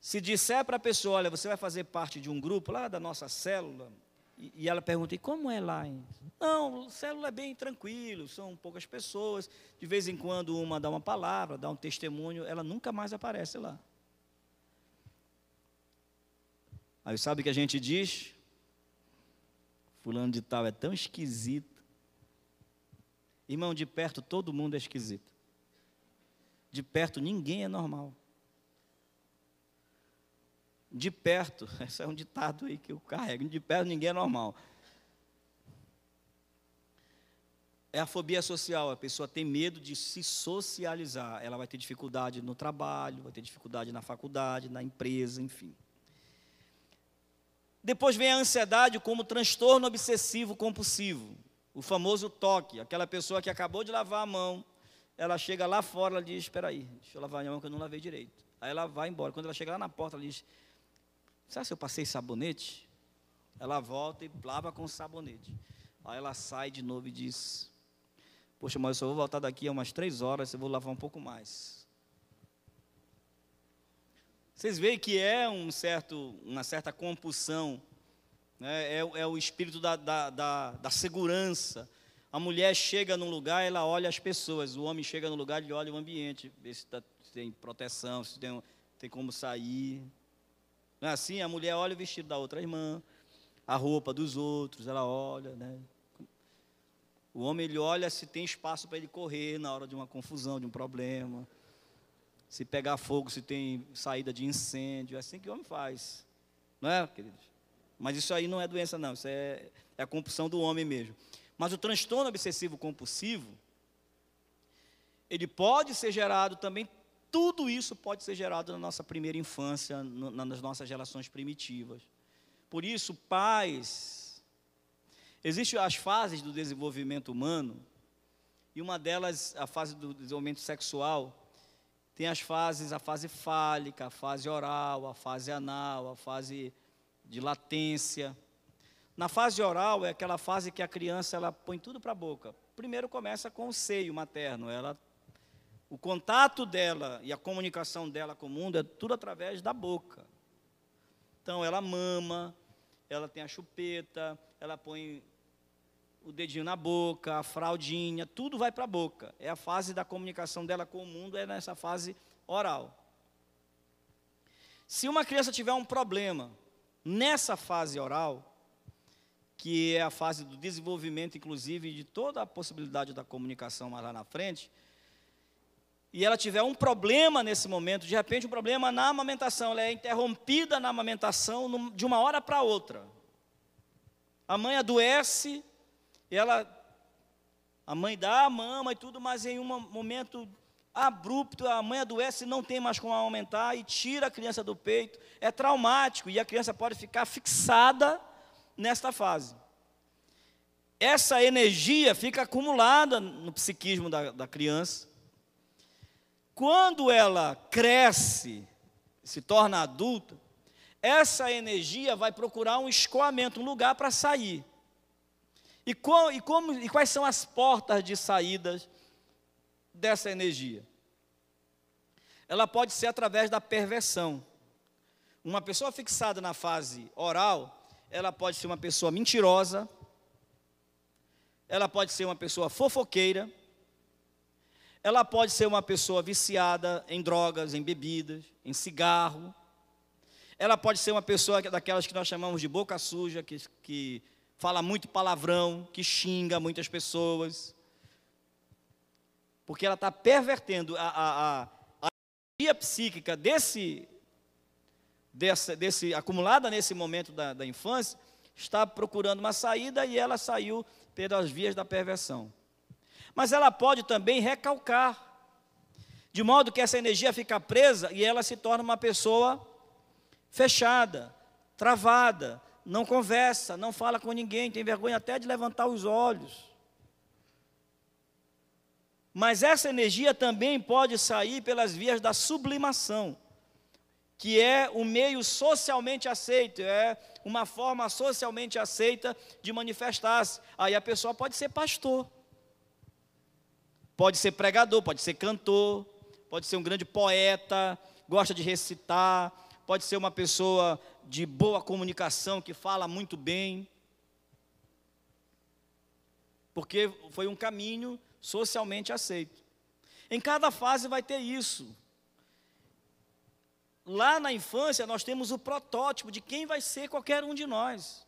Se disser para a pessoa, olha, você vai fazer parte de um grupo lá da nossa célula, e, ela pergunta, e como é lá? Não, célula é bem tranquilo, são poucas pessoas. De vez em quando uma dá uma palavra, dá um testemunho, ela nunca mais aparece lá. Aí sabe o que a gente diz? Fulano de tal é tão esquisito. Irmão, de perto todo mundo é esquisito. De perto ninguém é normal. De perto, esse é um ditado aí que eu carrego, de perto ninguém é normal. É a fobia social, a pessoa tem medo de se socializar, ela vai ter dificuldade no trabalho, vai ter dificuldade na faculdade, na empresa, enfim. Depois vem a ansiedade como transtorno obsessivo compulsivo, o famoso toque, aquela pessoa que acabou de lavar a mão, ela chega lá fora, ela diz, espera aí, deixa eu lavar a mão que eu não lavei direito. Aí ela vai embora, quando ela chega lá na porta, ela diz, sabe se eu passei sabonete? Ela volta e lava com sabonete. Aí ela sai de novo e diz, Poxa, mas eu só vou voltar daqui a umas três horas, eu vou lavar um pouco mais. Vocês veem que é um certo, uma certa compulsão, né? é, é, o espírito da, da, da, da, segurança. A mulher chega num lugar, ela olha as pessoas, o homem chega no lugar, ele olha o ambiente, vê se, tá, tem proteção, se tem, tem como sair. Não é assim? A mulher olha o vestido da outra irmã, a roupa dos outros, ela olha, né? O homem ele olha se tem espaço para ele correr na hora de uma confusão, de um problema. Se pegar fogo, se tem saída de incêndio. É assim que o homem faz. Não é, queridos? Mas isso aí não é doença, não. Isso é, é a compulsão do homem mesmo. Mas o transtorno obsessivo compulsivo, ele pode ser gerado também, tudo isso pode ser gerado na nossa primeira infância, no, nas nossas relações primitivas. Por isso, pais, Existem as fases do desenvolvimento humano, e uma delas, a fase do desenvolvimento sexual, tem as fases, a fase fálica, a fase oral, a fase anal, a fase de latência. Na fase oral é aquela fase que a criança ela põe tudo para a boca. Primeiro começa com o seio materno, ela o contato dela e a comunicação dela com o mundo é tudo através da boca. Então ela mama, ela tem a chupeta, ela põe o dedinho na boca, a fraldinha, tudo vai para a boca. É a fase da comunicação dela com o mundo, é nessa fase oral. Se uma criança tiver um problema nessa fase oral, que é a fase do desenvolvimento, inclusive, de toda a possibilidade da comunicação lá na frente, e ela tiver um problema nesse momento, de repente um problema na amamentação, ela é interrompida na amamentação de uma hora para outra. A mãe adoece, ela, a mãe dá a mama e tudo, mas em um momento abrupto, a mãe adoece, não tem mais como aumentar e tira a criança do peito. É traumático e a criança pode ficar fixada nesta fase. Essa energia fica acumulada no psiquismo da, da criança quando ela cresce, se torna adulta, essa energia vai procurar um escoamento, um lugar para sair. E, e, como, e quais são as portas de saídas dessa energia? Ela pode ser através da perversão. Uma pessoa fixada na fase oral, ela pode ser uma pessoa mentirosa, ela pode ser uma pessoa fofoqueira, ela pode ser uma pessoa viciada em drogas, em bebidas, em cigarro. Ela pode ser uma pessoa daquelas que nós chamamos de boca suja, que, que fala muito palavrão, que xinga muitas pessoas. Porque ela está pervertendo a, a, a, a energia psíquica desse, desse, desse, acumulada nesse momento da, da infância, está procurando uma saída e ela saiu pelas vias da perversão. Mas ela pode também recalcar, de modo que essa energia fica presa e ela se torna uma pessoa fechada, travada, não conversa, não fala com ninguém, tem vergonha até de levantar os olhos. Mas essa energia também pode sair pelas vias da sublimação, que é o meio socialmente aceito, é uma forma socialmente aceita de manifestar-se. Aí a pessoa pode ser pastor. Pode ser pregador, pode ser cantor, pode ser um grande poeta, gosta de recitar, pode ser uma pessoa de boa comunicação que fala muito bem. Porque foi um caminho socialmente aceito. Em cada fase vai ter isso. Lá na infância nós temos o protótipo de quem vai ser qualquer um de nós.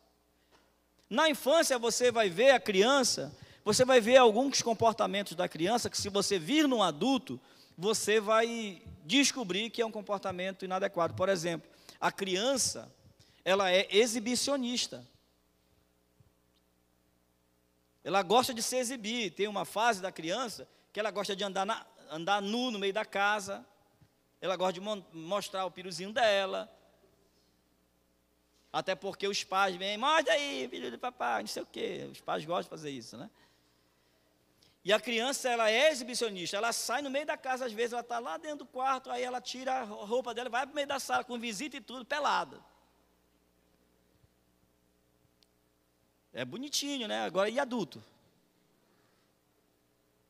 Na infância você vai ver a criança você vai ver alguns comportamentos da criança que, se você vir num adulto, você vai descobrir que é um comportamento inadequado. Por exemplo, a criança, ela é exibicionista. Ela gosta de se exibir. Tem uma fase da criança que ela gosta de andar, na, andar nu no meio da casa. Ela gosta de mostrar o piruzinho dela. Até porque os pais vêm, mostra aí, filho de papai, não sei o quê. Os pais gostam de fazer isso, né? E a criança, ela é exibicionista, ela sai no meio da casa, às vezes ela está lá dentro do quarto, aí ela tira a roupa dela, vai para o meio da sala com visita e tudo, pelada. É bonitinho, né? Agora, e adulto?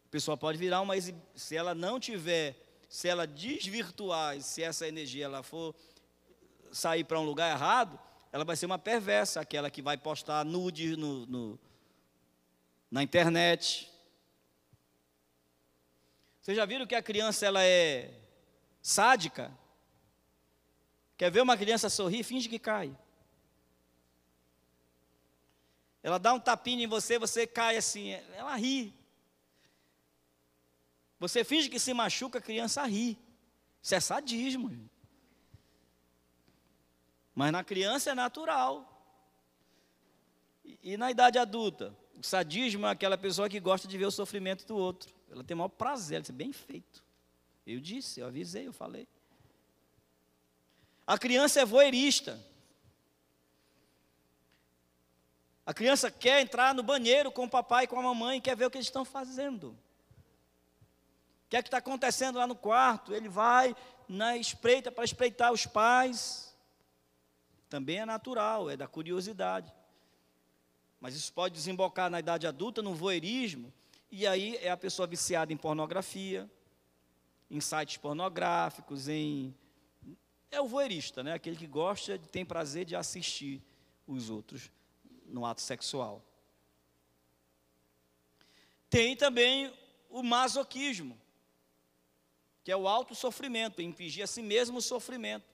A pessoa pode virar uma se ela não tiver, se ela desvirtuar, se essa energia ela for sair para um lugar errado, ela vai ser uma perversa, aquela que vai postar nude no, no na internet, vocês já viram que a criança ela é sádica? Quer ver uma criança sorrir? Finge que cai. Ela dá um tapinha em você, você cai assim, ela ri. Você finge que se machuca, a criança ri. Isso é sadismo. Mas na criança é natural. E, e na idade adulta? O sadismo é aquela pessoa que gosta de ver o sofrimento do outro. Ela tem o maior prazer, ela disse, bem feito. Eu disse, eu avisei, eu falei. A criança é voeirista. A criança quer entrar no banheiro com o papai e com a mamãe, quer ver o que eles estão fazendo. que é que está acontecendo lá no quarto? Ele vai na espreita para espreitar os pais. Também é natural, é da curiosidade. Mas isso pode desembocar na idade adulta, no voyeurismo, e aí é a pessoa viciada em pornografia, em sites pornográficos, em é o voyeurista, né? Aquele que gosta, tem prazer de assistir os outros no ato sexual. Tem também o masoquismo, que é o alto sofrimento, impingir a si mesmo o sofrimento.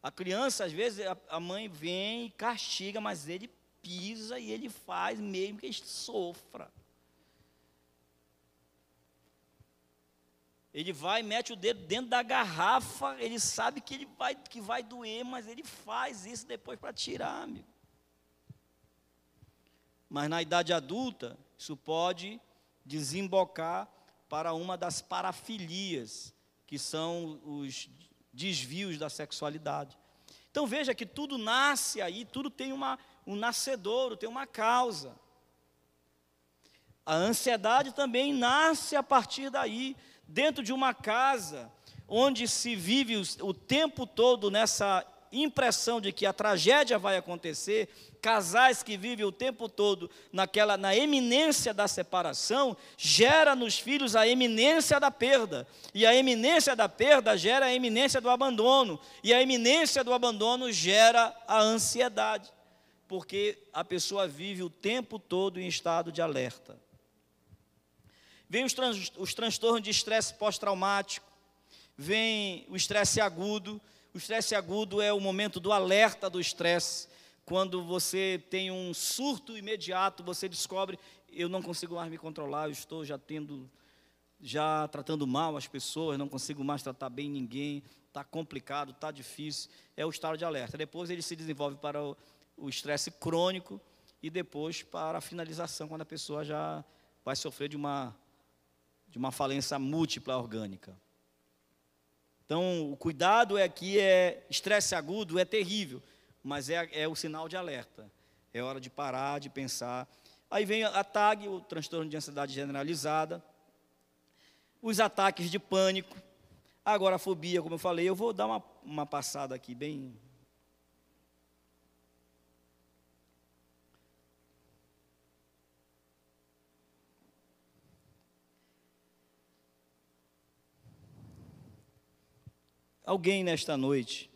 A criança, às vezes, a mãe vem e castiga, mas ele pisa e ele faz mesmo que ele sofra. Ele vai, mete o dedo dentro da garrafa, ele sabe que, ele vai, que vai doer, mas ele faz isso depois para tirar, amigo. Mas na idade adulta, isso pode desembocar para uma das parafilias, que são os desvios da sexualidade. Então veja que tudo nasce aí, tudo tem uma, um nascedouro, tem uma causa. A ansiedade também nasce a partir daí, dentro de uma casa onde se vive o, tempo todo nessa impressão de que a tragédia vai acontecer, casais que vivem o tempo todo naquela na eminência da separação, gera nos filhos a eminência da perda. E a eminência da perda gera a eminência do abandono, e a eminência do abandono gera a ansiedade, porque a pessoa vive o tempo todo em estado de alerta. Vem os, trans, os transtornos de estresse pós-traumático, vem o estresse agudo. O estresse agudo é o momento do alerta do estresse. Quando você tem um surto imediato, você descobre, eu não consigo mais me controlar, eu estou já tendo, já tratando mal as pessoas, não consigo mais tratar bem ninguém, está complicado, está difícil. É o estado de alerta. Depois ele se desenvolve para o estresse crônico e depois para a finalização, quando a pessoa já vai sofrer de uma de uma falência múltipla orgânica. Então, o cuidado é que é estresse agudo é terrível, mas é, é o sinal de alerta. É hora de parar, de pensar. Aí vem a TAG, o transtorno de ansiedade generalizada, os ataques de pânico, agora a fobia, como eu falei, eu vou dar uma, uma passada aqui bem Alguém nesta noite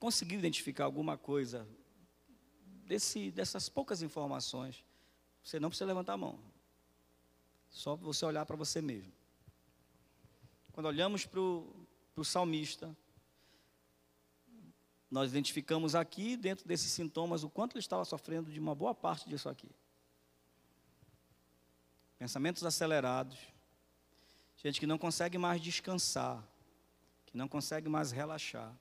conseguiu identificar alguma coisa desse, dessas poucas informações? Você não precisa levantar a mão. Só você olhar para você mesmo. Quando olhamos para o salmista, nós identificamos aqui, dentro desses sintomas, o quanto ele estava sofrendo de uma boa parte disso aqui. Pensamentos acelerados, Gente que não consegue mais descansar, que não consegue mais relaxar.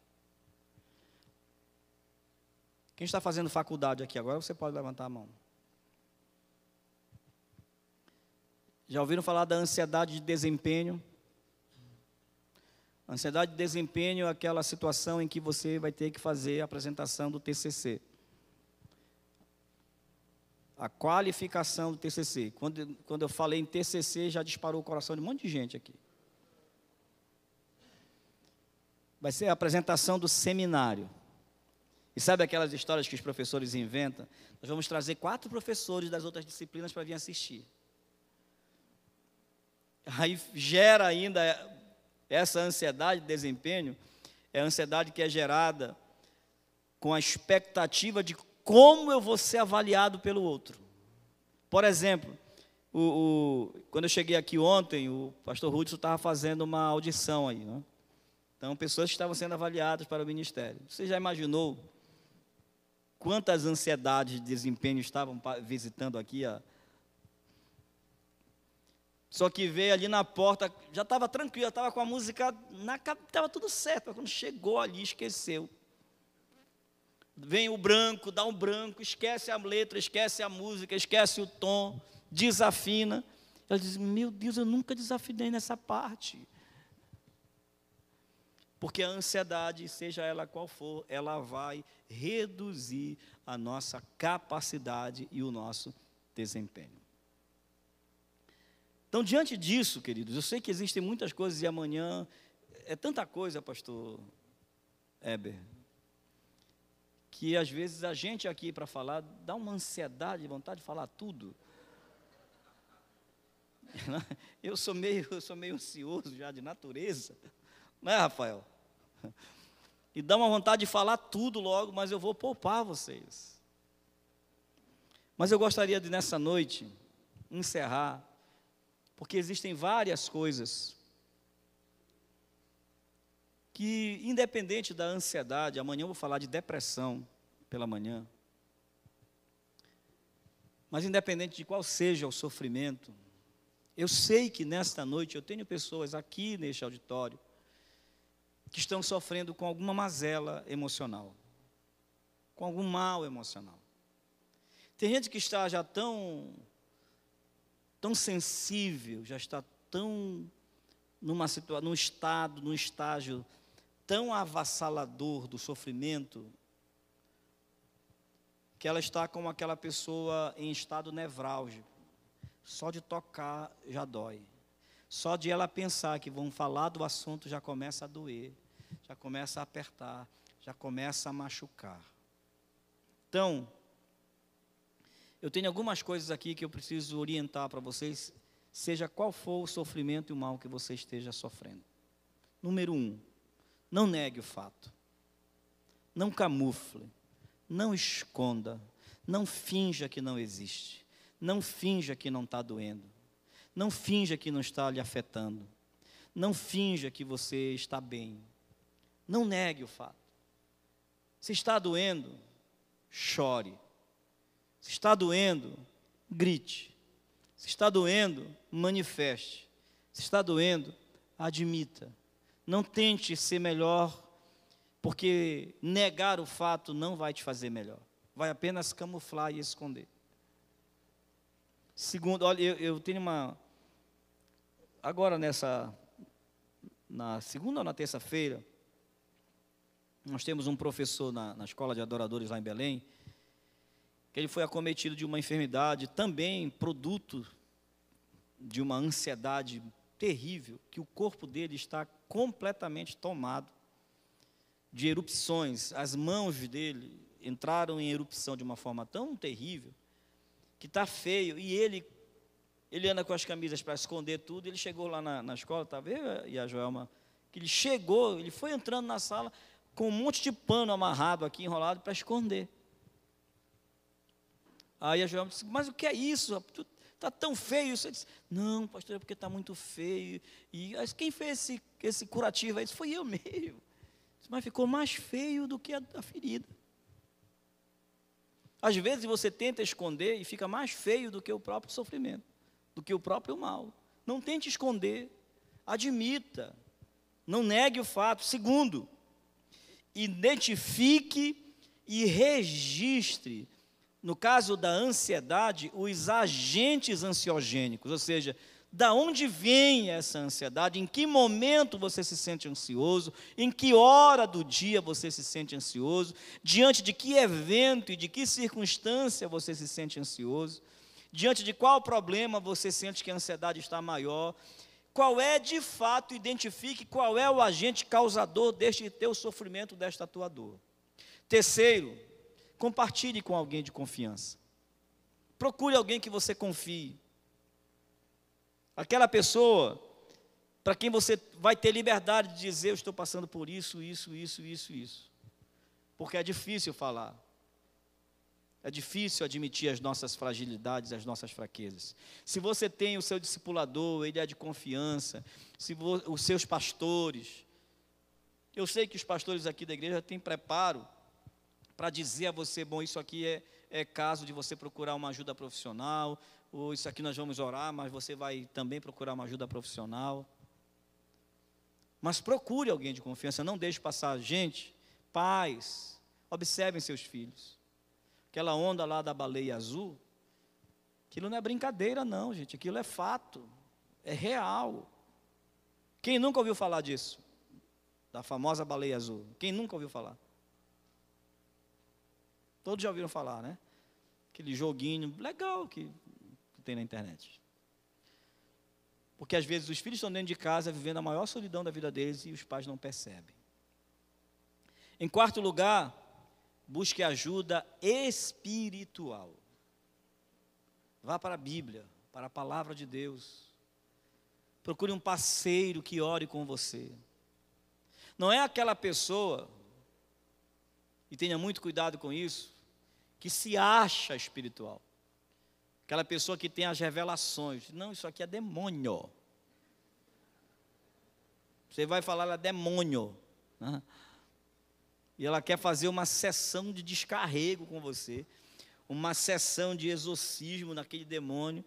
Quem está fazendo faculdade aqui agora, você pode levantar a mão. Já ouviram falar da ansiedade de desempenho? Ansiedade de desempenho é aquela situação em que você vai ter que fazer a apresentação do TCC a qualificação do TCC. Quando, quando eu falei em TCC, já disparou o coração de um monte de gente aqui. Vai ser a apresentação do seminário. E sabe aquelas histórias que os professores inventam? Nós vamos trazer quatro professores das outras disciplinas para vir assistir. Aí gera ainda essa ansiedade de desempenho, é a ansiedade que é gerada com a expectativa de como eu vou ser avaliado pelo outro. Por exemplo, o, o, quando eu cheguei aqui ontem, o pastor Hudson estava fazendo uma audição aí. Né? Então, pessoas que estavam sendo avaliadas para o ministério. Você já imaginou quantas ansiedades de desempenho estavam visitando aqui? A... Só que veio ali na porta, já estava tranquilo, estava com a música, estava tudo certo, quando chegou ali, esqueceu vem o branco, dá um branco, esquece a letra, esquece a música, esquece o tom, desafina. Ela diz: Meu Deus, eu nunca desafinei nessa parte. Porque a ansiedade, seja ela qual for, ela vai reduzir a nossa capacidade e o nosso desempenho. Então, diante disso, queridos, eu sei que existem muitas coisas e amanhã é tanta coisa, pastor Eber, que às vezes a gente aqui para falar dá uma ansiedade, vontade de falar tudo. Eu sou meio, eu sou meio ansioso já de natureza, não é, Rafael? E dá uma vontade de falar tudo logo, mas eu vou poupar vocês. Mas eu gostaria de nessa noite encerrar, porque existem várias coisas que, independente da ansiedade, amanhã eu vou falar de depressão pela manhã, mas independente de qual seja o sofrimento, eu sei que nesta noite eu tenho pessoas aqui neste auditório que estão sofrendo com alguma mazela emocional, com algum mal emocional. Tem gente que está já tão tão sensível, já está tão numa situação, num estado, num estágio tão avassalador do sofrimento, que ela está como aquela pessoa em estado nevrálgico. Só de tocar já dói. Só de ela pensar que vão falar do assunto já começa a doer, já começa a apertar, já começa a machucar. Então, eu tenho algumas coisas aqui que eu preciso orientar para vocês, seja qual for o sofrimento e o mal que você esteja sofrendo. Número um, não negue o fato. Não camufle. Não esconda. Não finja que não existe. Não finja que não está doendo. Não finja que não está lhe afetando. Não finja que você está bem. Não negue o fato. Se está doendo, chore. Se está doendo, grite. Se está doendo, manifeste. Se está doendo, admita. Não tente ser melhor, porque negar o fato não vai te fazer melhor. Vai apenas camuflar e esconder. Segundo, olha, eu, eu tenho uma. Agora nessa. Na segunda ou na terça-feira, nós temos um professor na, na escola de adoradores lá em Belém, que ele foi acometido de uma enfermidade, também produto de uma ansiedade terrível, que o corpo dele está completamente tomado de erupções. As mãos dele entraram em erupção de uma forma tão terrível que está feio. E ele, ele anda com as camisas para esconder tudo. Ele chegou lá na, na escola, tá vendo? E a Joelma, que ele chegou, ele foi entrando na sala com um monte de pano amarrado aqui, enrolado, para esconder. Aí a Joelma disse, mas o que é isso? Está tão feio. Você disse, não, pastor, é porque está muito feio. E quem fez esse, esse curativo? Aí disse, foi eu mesmo. Mas ficou mais feio do que a, a ferida. Às vezes você tenta esconder e fica mais feio do que o próprio sofrimento, do que o próprio mal. Não tente esconder, admita, não negue o fato. Segundo, identifique e registre no caso da ansiedade, os agentes ansiogênicos, ou seja, da onde vem essa ansiedade, em que momento você se sente ansioso, em que hora do dia você se sente ansioso, diante de que evento e de que circunstância você se sente ansioso, diante de qual problema você sente que a ansiedade está maior, qual é de fato, identifique qual é o agente causador deste teu sofrimento, desta tua dor. Terceiro, Compartilhe com alguém de confiança. Procure alguém que você confie. Aquela pessoa para quem você vai ter liberdade de dizer: Eu estou passando por isso, isso, isso, isso, isso. Porque é difícil falar. É difícil admitir as nossas fragilidades, as nossas fraquezas. Se você tem o seu discipulador, ele é de confiança, se os seus pastores. Eu sei que os pastores aqui da igreja têm preparo para dizer a você, bom, isso aqui é, é caso de você procurar uma ajuda profissional, ou isso aqui nós vamos orar, mas você vai também procurar uma ajuda profissional. Mas procure alguém de confiança, não deixe passar gente, pais, observem seus filhos. Aquela onda lá da baleia azul, aquilo não é brincadeira não, gente, aquilo é fato, é real. Quem nunca ouviu falar disso? Da famosa baleia azul. Quem nunca ouviu falar? Todos já ouviram falar, né? Aquele joguinho legal que, que tem na internet. Porque às vezes os filhos estão dentro de casa vivendo a maior solidão da vida deles e os pais não percebem. Em quarto lugar, busque ajuda espiritual. Vá para a Bíblia, para a palavra de Deus. Procure um parceiro que ore com você. Não é aquela pessoa, e tenha muito cuidado com isso, que se acha espiritual. Aquela pessoa que tem as revelações. Não, isso aqui é demônio. Você vai falar, ela é demônio. Né? E ela quer fazer uma sessão de descarrego com você, uma sessão de exorcismo naquele demônio.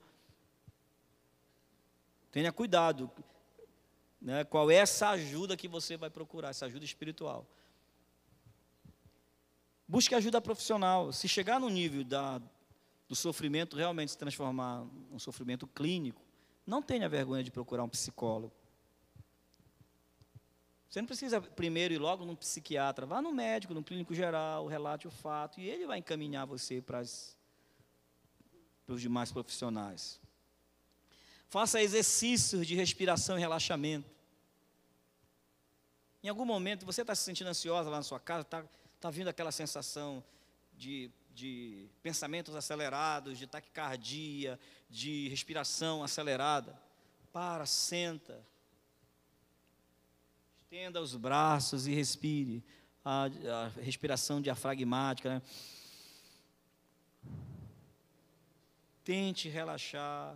Tenha cuidado. Né? Qual é essa ajuda que você vai procurar, essa ajuda espiritual? Busque ajuda profissional. Se chegar no nível da, do sofrimento realmente se transformar num sofrimento clínico, não tenha vergonha de procurar um psicólogo. Você não precisa primeiro ir logo num psiquiatra, vá no médico, no clínico geral, relate o fato e ele vai encaminhar você para, para os demais profissionais. Faça exercícios de respiração e relaxamento. Em algum momento você está se sentindo ansiosa lá na sua casa, está tá vindo aquela sensação de, de pensamentos acelerados, de taquicardia, de respiração acelerada. Para, senta, Estenda os braços e respire. A, a respiração diafragmática. Né? Tente relaxar.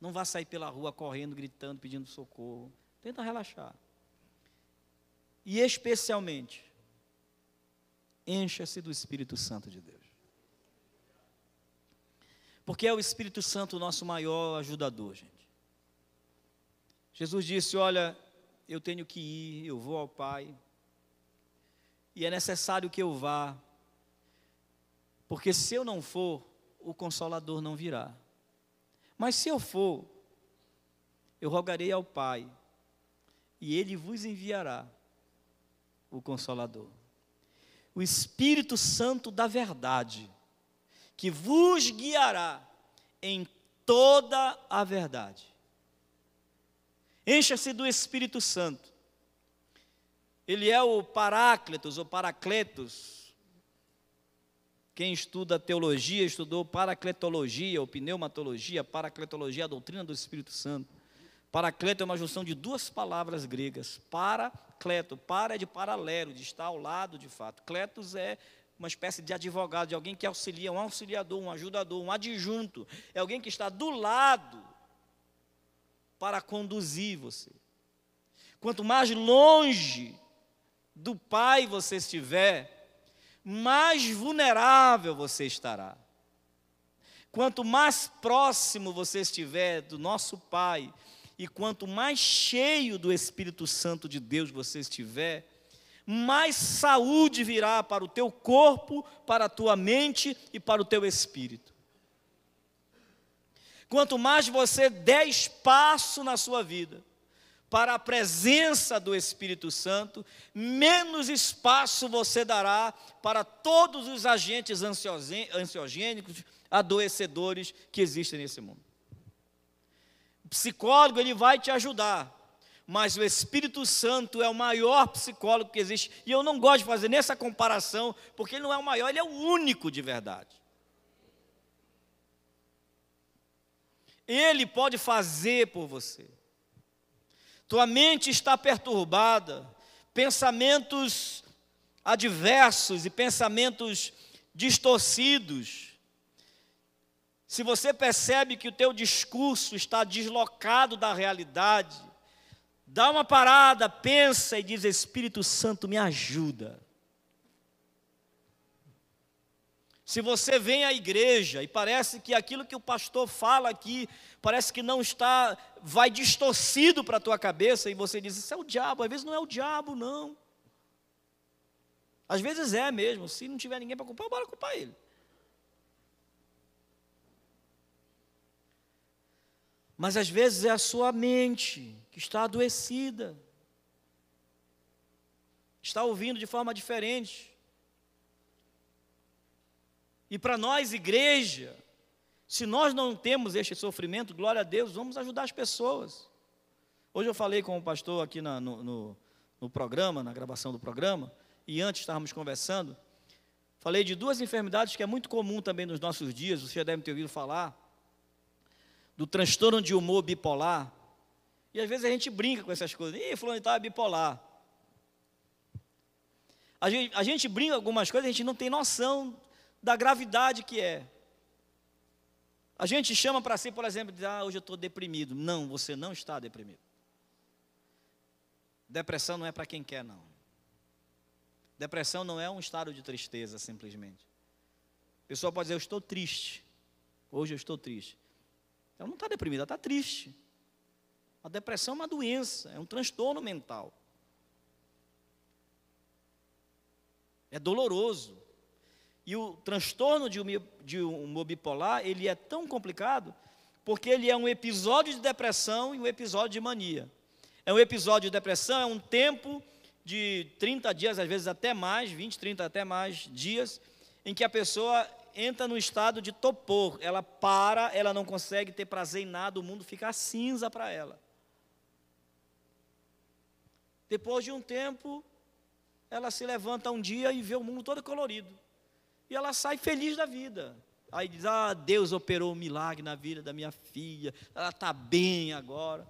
Não vá sair pela rua correndo, gritando, pedindo socorro. Tenta relaxar. E especialmente, encha-se do Espírito Santo de Deus. Porque é o Espírito Santo o nosso maior ajudador, gente. Jesus disse: Olha, eu tenho que ir, eu vou ao Pai, e é necessário que eu vá, porque se eu não for, o Consolador não virá. Mas se eu for, eu rogarei ao Pai, e Ele vos enviará o Consolador. O Espírito Santo da verdade, que vos guiará em toda a verdade. Encha-se do Espírito Santo. Ele é o Paráclitos ou Paracletos. Quem estuda teologia, estudou paracletologia ou pneumatologia, paracletologia, a doutrina do Espírito Santo. Paracleto é uma junção de duas palavras gregas. Paracleto, para é de paralelo, de estar ao lado de fato. Cletos é uma espécie de advogado, de alguém que auxilia, um auxiliador, um ajudador, um adjunto. É alguém que está do lado para conduzir você. Quanto mais longe do Pai você estiver, mais vulnerável você estará. Quanto mais próximo você estiver do nosso Pai, e quanto mais cheio do Espírito Santo de Deus você estiver, mais saúde virá para o teu corpo, para a tua mente e para o teu espírito. Quanto mais você der espaço na sua vida para a presença do Espírito Santo, menos espaço você dará para todos os agentes ansiogênicos, adoecedores que existem nesse mundo. Psicólogo ele vai te ajudar, mas o Espírito Santo é o maior psicólogo que existe. E eu não gosto de fazer nessa comparação, porque ele não é o maior, ele é o único de verdade. Ele pode fazer por você. Tua mente está perturbada, pensamentos adversos e pensamentos distorcidos. Se você percebe que o teu discurso está deslocado da realidade, dá uma parada, pensa e diz: Espírito Santo, me ajuda. Se você vem à igreja e parece que aquilo que o pastor fala aqui, parece que não está, vai distorcido para a tua cabeça, e você diz, isso é o diabo, às vezes não é o diabo, não. Às vezes é mesmo, se não tiver ninguém para culpar, bora culpar ele. Mas às vezes é a sua mente que está adoecida, está ouvindo de forma diferente. E para nós, igreja, se nós não temos este sofrimento, glória a Deus, vamos ajudar as pessoas. Hoje eu falei com o pastor aqui na, no, no, no programa, na gravação do programa, e antes estávamos conversando. Falei de duas enfermidades que é muito comum também nos nossos dias, você já deve ter ouvido falar, do transtorno de humor bipolar. E às vezes a gente brinca com essas coisas. Ih, fulano está bipolar. A gente, a gente brinca algumas coisas, a gente não tem noção da gravidade que é. A gente chama para si, por exemplo, de ah, hoje eu estou deprimido. Não, você não está deprimido. Depressão não é para quem quer, não. Depressão não é um estado de tristeza, simplesmente. A pessoa pode dizer, eu estou triste. Hoje eu estou triste. Ela não está deprimida, ela está triste. A depressão é uma doença, é um transtorno mental. É doloroso. E o transtorno de um bipolar, ele é tão complicado, porque ele é um episódio de depressão e um episódio de mania. É um episódio de depressão, é um tempo de 30 dias, às vezes até mais, 20, 30 até mais dias, em que a pessoa entra no estado de topor, ela para, ela não consegue ter prazer em nada, o mundo fica cinza para ela. Depois de um tempo, ela se levanta um dia e vê o mundo todo colorido. E ela sai feliz da vida. Aí diz: Ah, Deus operou um milagre na vida da minha filha, ela está bem agora.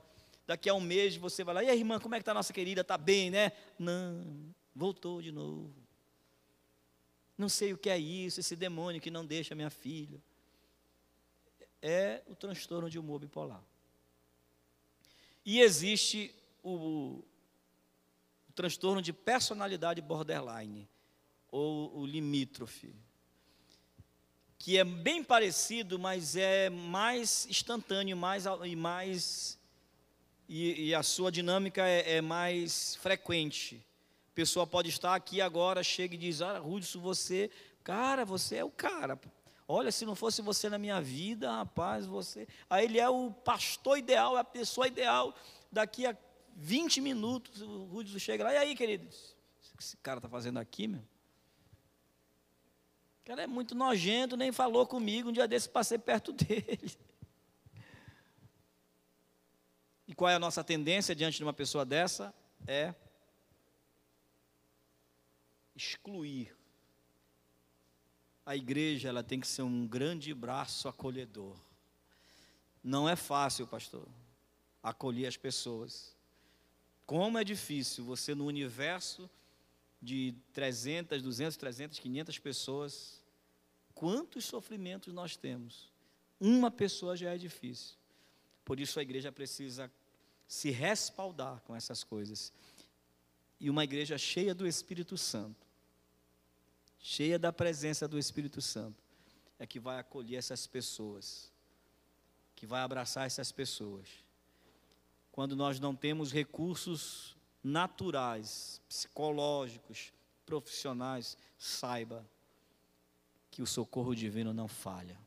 Daqui a um mês você vai lá, e aí, irmã, como é que está a nossa querida? Está bem, né? Não, voltou de novo. Não sei o que é isso, esse demônio que não deixa minha filha. É o transtorno de humor bipolar. E existe o, o transtorno de personalidade borderline, ou o limítrofe que é bem parecido, mas é mais instantâneo mais, e mais e, e a sua dinâmica é, é, mais frequente. Pessoa pode estar aqui agora, chega e diz: Ah, Rudson, você, cara, você é o cara. Olha, se não fosse você na minha vida, rapaz, você. Aí ele é o pastor ideal, é a pessoa ideal. Daqui a 20 minutos, o Rudson chega lá, e aí, querido? O que esse cara está fazendo aqui, meu? O cara é muito nojento, nem falou comigo. Um dia desse passei perto dele. E qual é a nossa tendência diante de uma pessoa dessa? É excluir. A igreja ela tem que ser um grande braço acolhedor. Não é fácil, pastor, acolher as pessoas. Como é difícil você no universo de 300, 200, 300, 500 pessoas, quantos sofrimentos nós temos? Uma pessoa já é difícil. Por isso a igreja precisa se respaldar com essas coisas. E uma igreja cheia do Espírito Santo, cheia da presença do Espírito Santo, é que vai acolher essas pessoas, que vai abraçar essas pessoas. Quando nós não temos recursos naturais, psicológicos, profissionais, saiba que o socorro divino não falha.